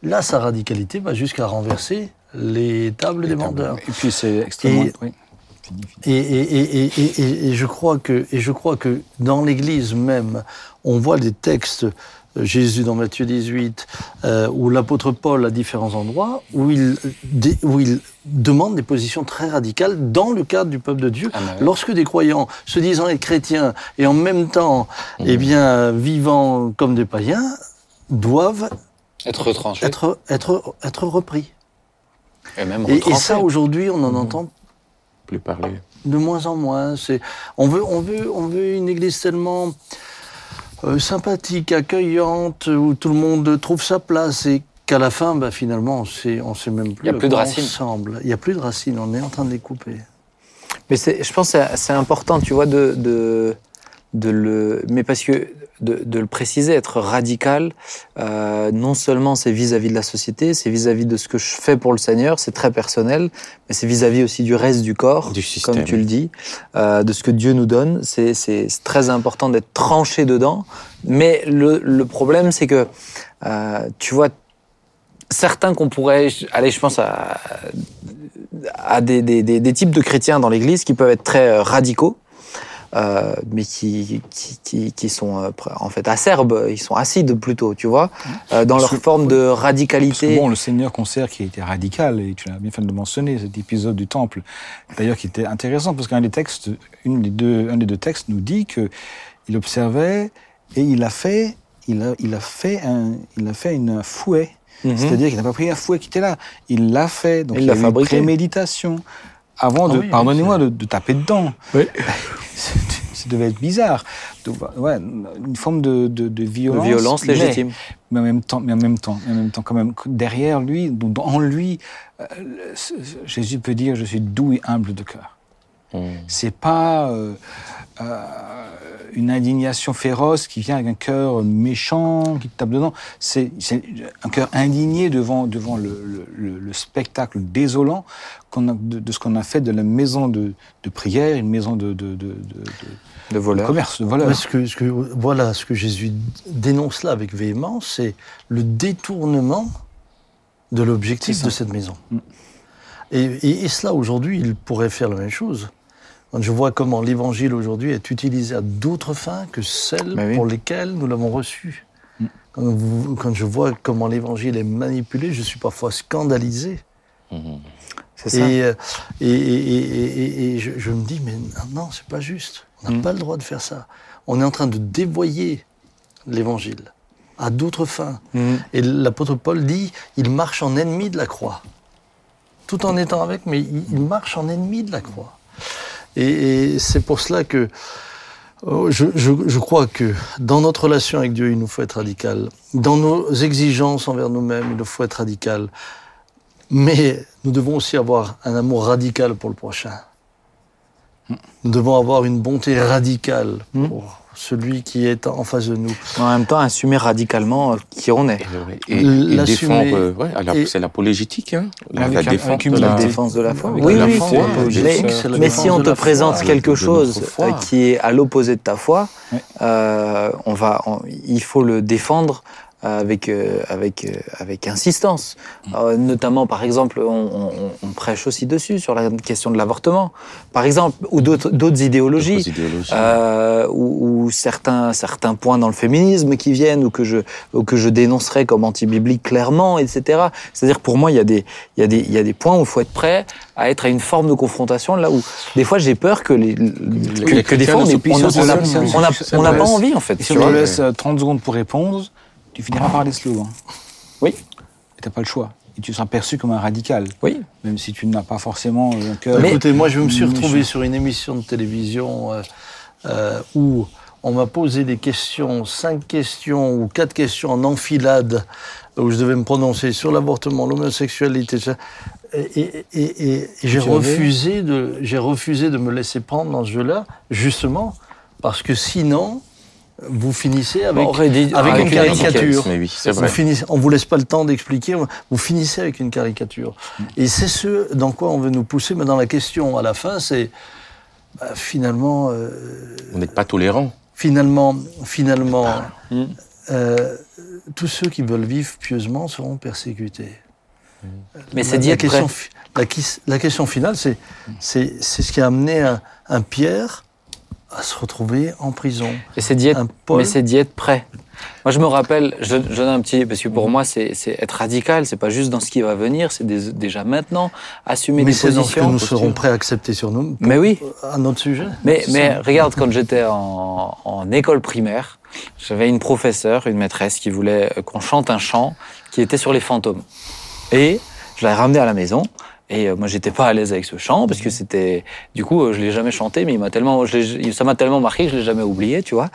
là, sa radicalité va jusqu'à renverser les tables des vendeurs. Et puis c'est extrêmement. Et- oui. Et, et- et- et- je crois que, et je crois que dans l'Église même, on voit des textes, Jésus dans Matthieu 18, euh, ou l'apôtre Paul à différents endroits, où il, où il demande des positions très radicales dans le cadre du peuple de Dieu. Ah. Lorsque des croyants, se disant être chrétiens et en même temps, eh bien, vivant comme des païens, doivent Être retranché. être, être, être repris. Et même Et, et ça, aujourd'hui, on en entend Plus parler. de moins en moins. On veut, on veut, on veut une église tellement euh, sympathique, accueillante, où tout le monde trouve sa place et qu'à la fin, bah, finalement, on sait, on sait même plus. Il y a plus de racines. on ressemble. Il n'y a plus de racines. On est en train de les couper. Mais c'est- je pense que c'est- c'est important, tu vois, de, de, de le. Mais parce que de, de le préciser, être radical, euh, non seulement c'est vis-à-vis de la société, c'est vis-à-vis de ce que je fais pour le Seigneur, c'est très personnel, mais c'est vis-à-vis aussi du reste du corps, Du comme tu le dis, euh, de ce que Dieu nous donne. C'est c'est- c'est très important d'être tranché dedans. Mais le, le problème, c'est que, euh, tu vois, certains qu'on pourrait, allez, je pense à, à des, des, des, des types de chrétiens dans l'Église qui peuvent être très euh, radicaux, euh, mais qui, qui, qui, qui sont euh, en fait acerbes, ils sont acides plutôt, tu vois, euh, dans leur Parce que- forme de Parce que radicalité. bon, le Seigneur concert qui a été radical, et tu l'as bien fait de mentionner, cet épisode du temple, d'ailleurs qui était intéressant, parce qu'un des textes, une des deux, un des deux textes nous dit que il observait et il a fait, il a, il a fait un, il a fait une un fouet. Mhm. C'est-à-dire qu'il n'a pas pris un fouet qui était là, il l'a fait. Donc Il il, y a eu une fabriqué. préméditation. Avant Ah de, oui, pardonnez-moi, de, de taper dedans. Oui. *laughs* Ça devait être bizarre. Donc, ouais, une forme de, de, de De violence. violence mais- légitime. mais en même temps, mais en même temps, mais en même temps, quand même, derrière lui, donc en lui, euh, Jésus peut dire je suis doux et humble de cœur. Mm. C'est pas euh, euh, une indignation féroce qui vient avec un cœur méchant qui te tape dedans. C'est un cœur indigné devant devant le, le, le- le spectacle désolant a, de, de ce qu'on a fait de la maison de, de prière, une maison de, de, de, de- de- De de voleur. commerce, de voleurs. Ce que, ce que, voilà, ce que Jésus dénonce là avec véhémence, c'est le détournement de l'objectif de cette maison. Mm. Et, et, et cela, aujourd'hui, il pourrait faire la même chose. Quand je vois comment l'évangile aujourd'hui est utilisé à d'autres fins que celles oui. pour lesquelles nous l'avons reçu. Mm. Quand, vous- quand je vois comment l'évangile est manipulé, je suis parfois scandalisé. C'est ça. Et, et, et, et, et- et je, je me dis, mais non, c'est pas juste. On n'a Mm. pas le droit de faire ça. On est en train de dévoyer l'évangile à d'autres fins. Mhm. Et l'apôtre Paul dit, il marche en ennemi de la croix. Tout en étant avec, mais il, il marche en ennemi de la croix. Et, et c'est pour cela que oh, je, je, je crois que dans notre relation avec Dieu, il nous faut être radical. Dans nos exigences envers nous-mêmes, il nous faut être radical. Mais nous devons aussi avoir un amour radical pour le prochain. Nous devons avoir une bonté radicale Mm. pour celui qui est en face de nous. En même temps, assumer radicalement euh, qui on est. Et, et, et défendre, euh, ouais, c'est l'apologétique, hein, la, la défense de la La défense de la foi. Oui, la oui, foi, mais, mais si on te présente foi, quelque chose euh, qui est à l'opposé de ta foi, Ouais. euh, on va, on- il faut le défendre avec euh, avec euh, avec insistance. Euh, notamment, par exemple, on, on- on prêche aussi dessus sur la question de l'avortement, par exemple, ou d'autres d'autres idéologies. d'autres idéologies. Euh, ou, ou certains certains points dans le féminisme qui viennent ou que je ou que je dénoncerai comme anti-biblique clairement, etc. C'est-à-dire pour moi il y a des il y a des il y a des points où il faut être prêt à être à une forme de confrontation là où des fois j'ai peur que les que, les que des fois on n'a pas envie en fait. Et si on te laisse euh, 30 secondes pour répondre, tu finiras par les slogans. *laughs* Oui. Et t'as pas le choix. Et tu seras perçu comme un radical, Oui. même si tu n'as pas forcément un cœur. Mais- Écoutez, moi, je me suis retrouvé sur une émission de télévision euh, euh, où on m'a posé des questions, cinq questions ou quatre questions en enfilade, où je devais me prononcer sur l'avortement, l'homosexualité. Et, et- et- et j'ai refusé de, j'ai refusé de me laisser prendre dans ce jeu-là, justement parce que sinon, vous finissez avec, On aurait dit- avec avec une une caricature. Mais oui, Vous vrai. finissez, on vous laisse pas le temps d'expliquer, vous finissez avec une caricature. Et c'est ce dans quoi on veut nous pousser, mais dans la question à la fin, c'est bah, finalement, euh, Vous n'êtes pas tolérant. finalement, finalement, Mm. euh, tous ceux qui veulent vivre pieusement seront persécutés. Mais c'est la, d'y la la, la question finale, c'est c'est c'est ce qui a amené un, un Pierre à se retrouver en prison. Et c'est Un Paul. mais c'est d'y être prêt. Moi, je me rappelle, je, je donne un petit, parce que Mhm. pour moi, c'est, c'est être radical. C'est pas juste dans ce qui va venir, c'est déjà maintenant assumer Mais des c'est dans ce que positions. nous serons prêts à accepter sur nous. Mais oui. À notre sujet. Mais, C'est mais regarde, quand j'étais en, en école primaire, j'avais une professeure, une maîtresse qui voulait qu'on chante un chant qui était sur les fantômes. Et je l'ai ramené à la maison. Et euh, moi, j'étais pas à l'aise avec ce chant parce que c'était, du coup, euh, je l'ai jamais chanté, mais il m'a tellement, je ça m'a tellement marqué que je l'ai jamais oublié, tu vois.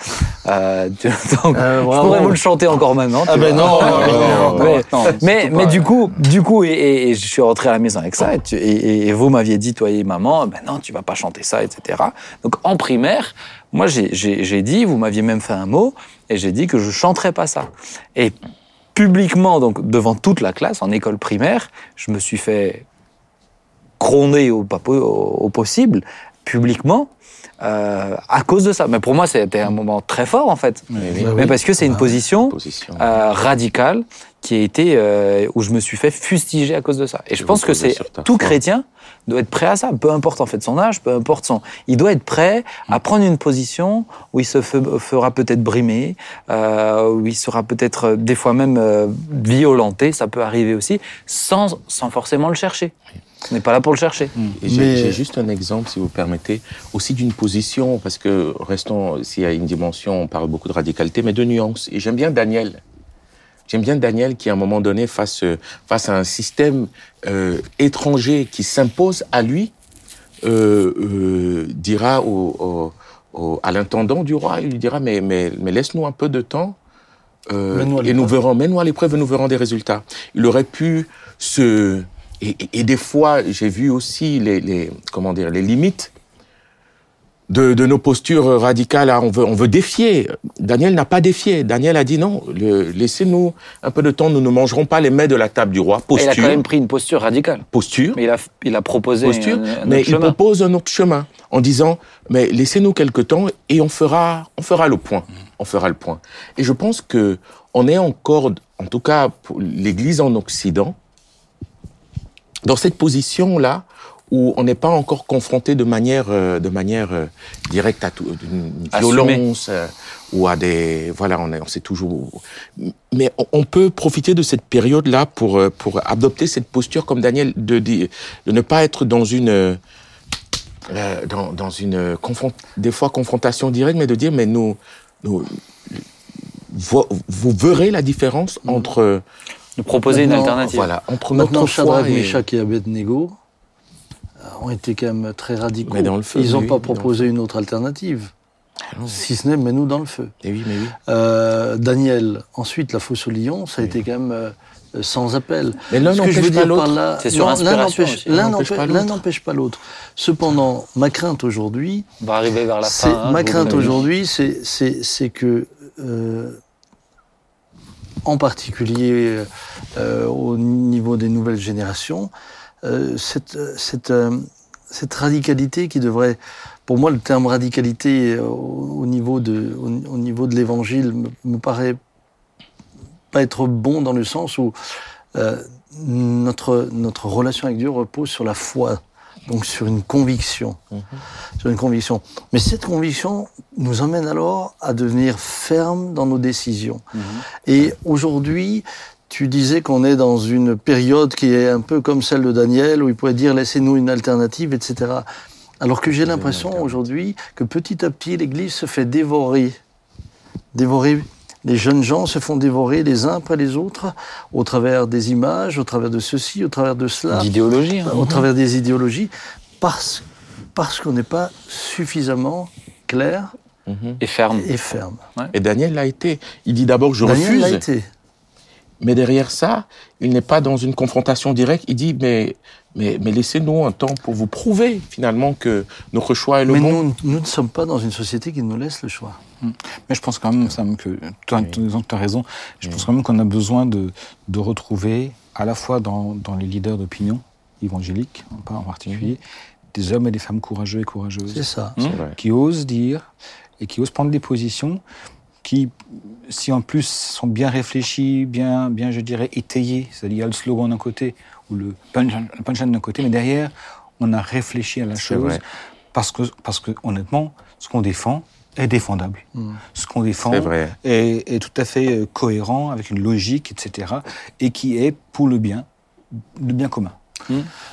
Euh, *laughs* tu- donc, Euh, je pourrais vous le chanter encore maintenant. Ah ben *laughs* non, non, non, mais, non, mais, mais du coup, du coup, et, et- et je suis rentré à la maison avec ça, et, tu- et- et vous m'aviez dit, toi et maman, ben non, tu vas pas chanter ça, etc. Donc en primaire, moi j'ai- j'ai j'ai dit, vous m'aviez même fait un mot, et j'ai dit que je chanterais pas ça. Et publiquement, donc devant toute la classe, en école primaire, je me suis fait crôner au, possible, publiquement, euh, à cause de ça. Mais pour moi, c'était un moment très fort, en fait. Mais oui, Mais oui. parce que c'est une Ah, position position. euh, radicale qui a été euh, où je me suis fait fustiger à cause de ça. Et je pense que c'est tout foi. chrétien doit être prêt à ça, peu importe en fait son âge, peu importe son, il doit être prêt à prendre une position où il se fe- fera peut-être brimer, euh, où il sera peut-être des fois même euh, violenté, ça peut arriver aussi, sans sans forcément le chercher. On n'est pas là pour le chercher. Et j'ai juste un exemple, si vous permettez, aussi d'une position, parce que restons, s'il y a une dimension, on parle beaucoup de radicalité, mais de nuances. Et j'aime bien Daniel. J'aime bien Daniel qui, à un moment donné, face, face à un système euh, étranger qui s'impose à lui, euh, euh, dira au, au- au- à l'intendant du roi, il lui dira, mais, mais, mais laisse-nous un peu de temps. euh, et nous verrons, mets-nous à l'épreuve et nous verrons des résultats. Il aurait pu se, et, et- et des fois, j'ai vu aussi les, les, comment dire, les limites de, de nos postures radicales. Ah, On veut, on veut défier. Daniel n'a pas défié. Daniel a dit non, le- laissez-nous un peu de temps, nous ne mangerons pas les mets de la table du roi. Et il a Posture, quand même pris une posture radicale. posture, Mais il a, il a proposé posture, un, un mais autre il chemin. propose un autre chemin en disant mais laissez-nous quelque temps et on fera on fera le point on fera le point et je pense que on est encore en tout cas pour l'Église en Occident dans cette position là où on n'est pas encore confronté de manière euh, de manière euh, directe à tout, une violence euh, ou à des voilà on est on sait toujours mais on, on peut profiter de cette période là pour euh, pour adopter cette posture comme Daniel de dire de ne pas être dans une euh, euh, dans, dans une confront- des fois confrontation directe, mais de dire mais nous, nous vous, vous verrez la différence entre euh, De proposer une alternative. voilà entre Maintenant, Shadrach, et Meshach et Abednego euh, ont été quand même très radicaux. Mais dans le feu, Ils n'ont oui, pas proposé une autre alternative. Si ce n'est, mais nous dans le feu. Eh oui, mais oui. Euh, Daniel, ensuite, la fosse au lion, ça a été quand même euh, sans appel. Mais l'un n'empêche veux pas dire par l'autre. là, C'est sur l'un inspiration n'empêche-. L'un pas l'autre. Cependant, ma crainte aujourd'hui, On va arriver vers la c'est fin. hein, ma crainte aujourd'hui, c'est que euh, en particulier euh, au niveau des nouvelles générations, euh, euh, cette radicalité qui devrait, pour moi, le terme radicalité au, au niveau de l'Évangile me, me paraît pas être bon dans le sens où notre relation avec Dieu repose sur la foi, donc sur une conviction sur une conviction. Mais cette conviction nous emmène alors à devenir ferme dans nos décisions. Et aujourd'hui, tu disais qu'on est dans une période qui est un peu comme celle de Daniel, où il pourrait dire laissez-nous une alternative, etc. Alors que j'ai l'impression aujourd'hui que petit à petit, l'Église se fait dévorer. Dévorer. Les jeunes gens se font dévorer les uns après les autres au travers des images, au travers de ceci, au travers de cela D'idéologie. hein. au travers des idéologies, parce, parce qu'on n'est pas suffisamment clair. Et ferme. et ferme. Et Daniel l'a été. Il dit d'abord je Daniel l'a refuse, été. Mais derrière ça, il n'est pas dans une confrontation directe. Il dit mais mais, mais laissez-nous un temps pour vous prouver finalement que notre choix est le Mais bon. nous, nous ne sommes pas dans une société qui nous laisse le choix. Mais je pense quand même, Sam, que tu as, raison. Je pense quand même qu'on a besoin de, de retrouver, à la fois dans, dans les leaders d'opinion évangéliques, en pas en particulier, des hommes et des femmes courageux et C'est courageuses ça. C'est vrai. qui osent dire et qui osent prendre des positions qui, si en plus sont bien réfléchis, bien, bien je dirais, étayés, c'est-à-dire il y a le slogan d'un côté ou le punchline d'un côté, mais derrière, on a réfléchi à la chose vrai. parce que, parce que honnêtement, ce qu'on défend est défendable. Ce qu'on défend vrai. est, est tout à fait euh, cohérent, avec une logique, etc., et qui est pour le bien, le bien commun.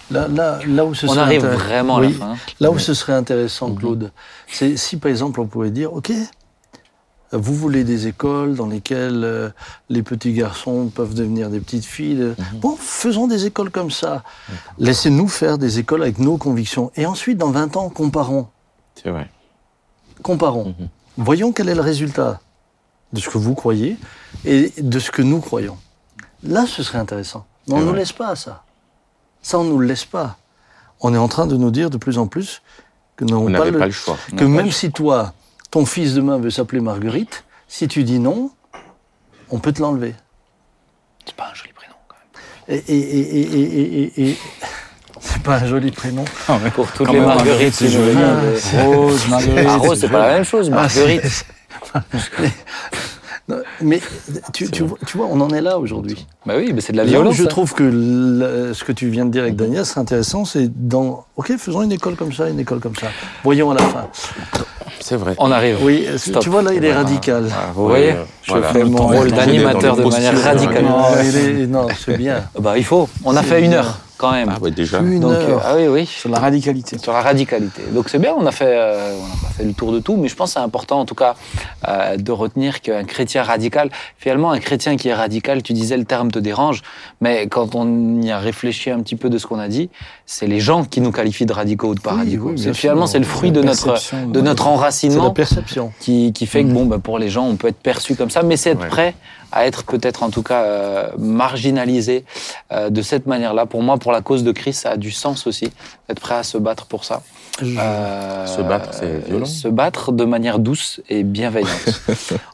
Là, là, là où ce On serait arrive vraiment à la fin. Là où ce serait intéressant, Claude, c'est si par exemple on pouvait dire, OK, vous voulez des écoles dans lesquelles euh, les petits garçons peuvent devenir des petites filles. euh, Bon, faisons des écoles comme ça. Laissez-nous faire des écoles avec nos convictions. Et ensuite, dans 20 ans, comparons. C'est vrai. Comparons. Voyons quel est le résultat de ce que vous croyez et de ce que nous croyons. Là, ce serait intéressant. Mais on ne nous laisse pas ça. Ça, on ne nous le laisse pas. On est en train de nous dire de plus en plus que nous On n'avons pas le choix. que même si toi, ton fils demain veut s'appeler Marguerite, si tu dis non, on peut te l'enlever. C'est pas un joli prénom, quand même. Et, et, et, et, et, et- et- c'est pas un joli prénom. Pour toutes Quand les marguerites, c'est joli. Ah, Rose, Marguerite. Ah, Rose, c'est pas la même chose. Marguerite. *laughs* Non, Mais tu, tu, vois, tu vois, on en est là aujourd'hui. Bah oui, mais c'est de la violence. je ça. trouve que le- ce que tu viens de dire avec Daniel, c'est intéressant, c'est dans, ok, faisons une école comme ça, une école comme ça. Voyons à la fin. C'est vrai. On arrive. Oui, Stop. tu vois là, il est radical. Ah, Vous voyez, je voilà. fais mon rôle d'animateur de manière radicale. Non, non, c'est bien. Bah il faut. On a fait une heure quand même. Ah ouais, déjà. Une Donc euh, heure. ah oui oui. Sur la radicalité. Sur la radicalité. Donc c'est bien, on a fait, euh, on n'a pas fait le tour de tout, mais je pense que c'est important en tout cas euh, de retenir qu'un chrétien radical, finalement un chrétien qui est radical, tu disais le terme te dérange, mais quand on y a réfléchi un petit peu de ce qu'on a dit, c'est les gens qui nous qualifient de radicaux ou de pas Oui, radicaux. oui, finalement c'est le fruit de notre de notre la enracinement perception. qui, qui fait que bon, bah, pour les gens, on peut être perçu comme ça, mais c'est être Ouais. prêt à être peut-être en tout cas euh, marginalisé euh, de cette manière-là. Pour moi, pour la cause de Christ, ça a du sens aussi d'être prêt à se battre pour ça. Je- Euh, Se battre, c'est violent. Se battre de manière douce et bienveillante.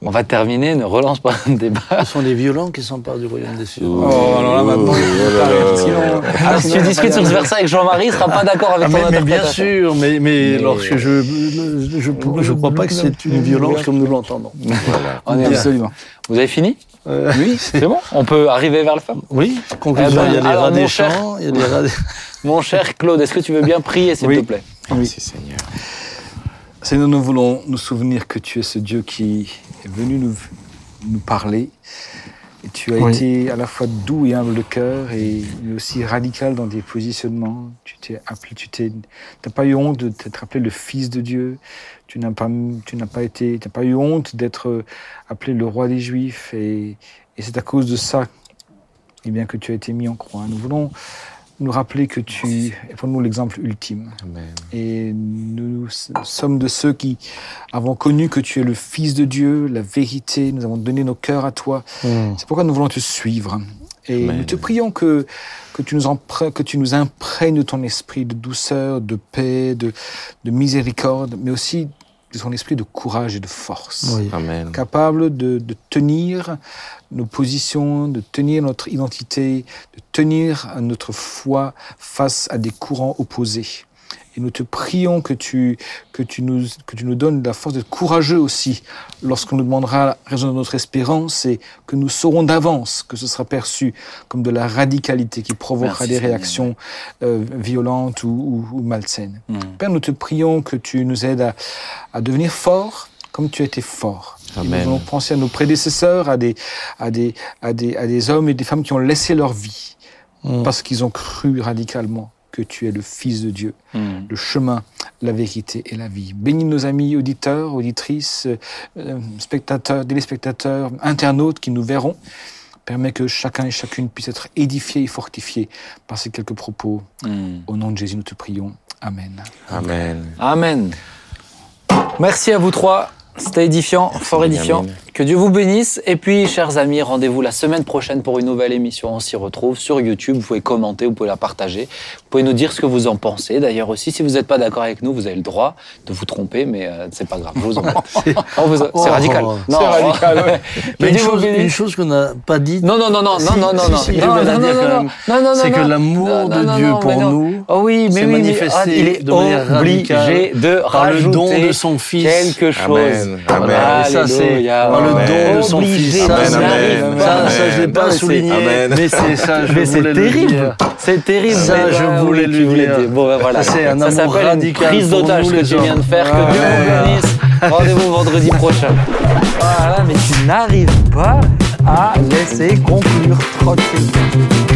on va terminer, ne relance pas un débat. Ce sont les violents qui s'emparent du royaume des cieux. Oh, alors là, maintenant, Oh là là. Sinon- Ah, si tu discutes sur ce verset Jean-Marie, sera pas d'accord avec Ah, ton mais, bien sûr, mais, mais, Mais- lorsque je je, je je crois pas que c'est une violence comme nous l'entendons. *laughs* Voilà. On est Bien. Absolument. Vous avez fini Euh, Oui, c'est bon. On peut arriver vers la fin. oui, conclusion, Eh ben, il y a les rats mon des cher- champs, il y a les rats des... *laughs* Mon cher Claude, est-ce que tu veux bien prier, s'il Oui. te plaît Merci Seigneur. Seigneur, nous voulons nous souvenir que tu es ce Dieu qui est venu nous, nous parler. Et tu as Oui. été à la fois doux et humble de cœur, et aussi radical dans tes positionnements. Tu t'es appelé, tu t'es, t'as pas eu honte de t'être appelé le Fils de Dieu. Tu n'as pas, tu n'as pas été, t'as pas eu honte d'être appelé le roi des Juifs. Et, et c'est à cause de ça, eh bien, que tu as été mis en croix. Nous voulons nous rappeler que tu es pour nous l'exemple ultime. Amen. Et nous sommes de ceux qui avons connu que tu es le Fils de Dieu, la vérité. Nous avons donné nos cœurs à toi. C'est pourquoi nous voulons te suivre. Et Amen. nous te prions que, que, tu nous que tu nous imprègnes de ton esprit de douceur, de paix, de, de miséricorde, mais aussi de ton esprit de courage et de force Oui. Amen. capable de, de tenir nos positions, de tenir notre identité, de tenir notre foi face à des courants opposés. Et nous te prions que tu, que tu, nous, que tu nous donnes la force d'être courageux aussi lorsqu'on nous demandera la raison de notre espérance et que nous saurons d'avance que ce sera perçu comme de la radicalité qui provoquera Merci, des Seigneur. réactions euh, violentes ou, ou, ou malsaines. Hmm. Père, nous te prions que tu nous aides à, à devenir forts comme tu as été fort. Et Amen. Nous allons penser à nos prédécesseurs, à des, à, des, à, des, à des hommes et des femmes qui ont laissé leur vie Mm. parce qu'ils ont cru radicalement que tu es le Fils de Dieu, Hmm. le chemin, la vérité et la vie. Bénis nos amis auditeurs, auditrices, euh, spectateurs, téléspectateurs, internautes qui nous verront. Permets que chacun et chacune puisse être édifié et fortifié par ces quelques propos. Hmm. Au nom de Jésus, nous te prions. Amen. Amen. Amen. Merci à vous trois. C'était édifiant, fort édifiant. Que Dieu vous bénisse. Et puis, chers amis, rendez-vous la semaine prochaine pour une nouvelle émission. On s'y retrouve sur YouTube. Vous pouvez commenter, vous pouvez la partager. Vous pouvez nous dire ce que vous en pensez. D'ailleurs aussi, si vous n'êtes pas d'accord avec nous, vous avez le droit de vous tromper, mais euh, c'est pas grave. Je vous en *laughs* C'est Oh. radical. C'est radical, ouais. *laughs* Mais Que une chose, une chose qu'on n'a pas dit, Non, non, non, non, Si, non, non, non, si, non, si, non, non, non, non, même. non, non, c'est que l'amour de Dieu pour mais nous Oh oui, mais oui, mais manifesté ah, il est de manière obligé de par le don rajouter de son Fils. quelque chose. Amen. Amen. Ça, c'est le don de son fils. Ça, Amen, ça, amen, ça, amen. ça, je l'ai pas mais c'est- souligné, mais c'est ça, je Mais c'est voulais le terrible, dire. c'est terrible. Ça, je voulais lui dire. Bon, ben voilà. Ça, c'est un ça amour s'appelle une radical prise d'otage que tu viens de faire. Que Dieu vous bénisse. Rendez-vous vendredi prochain. Voilà, mais tu n'arrives pas à laisser conclure tranquille.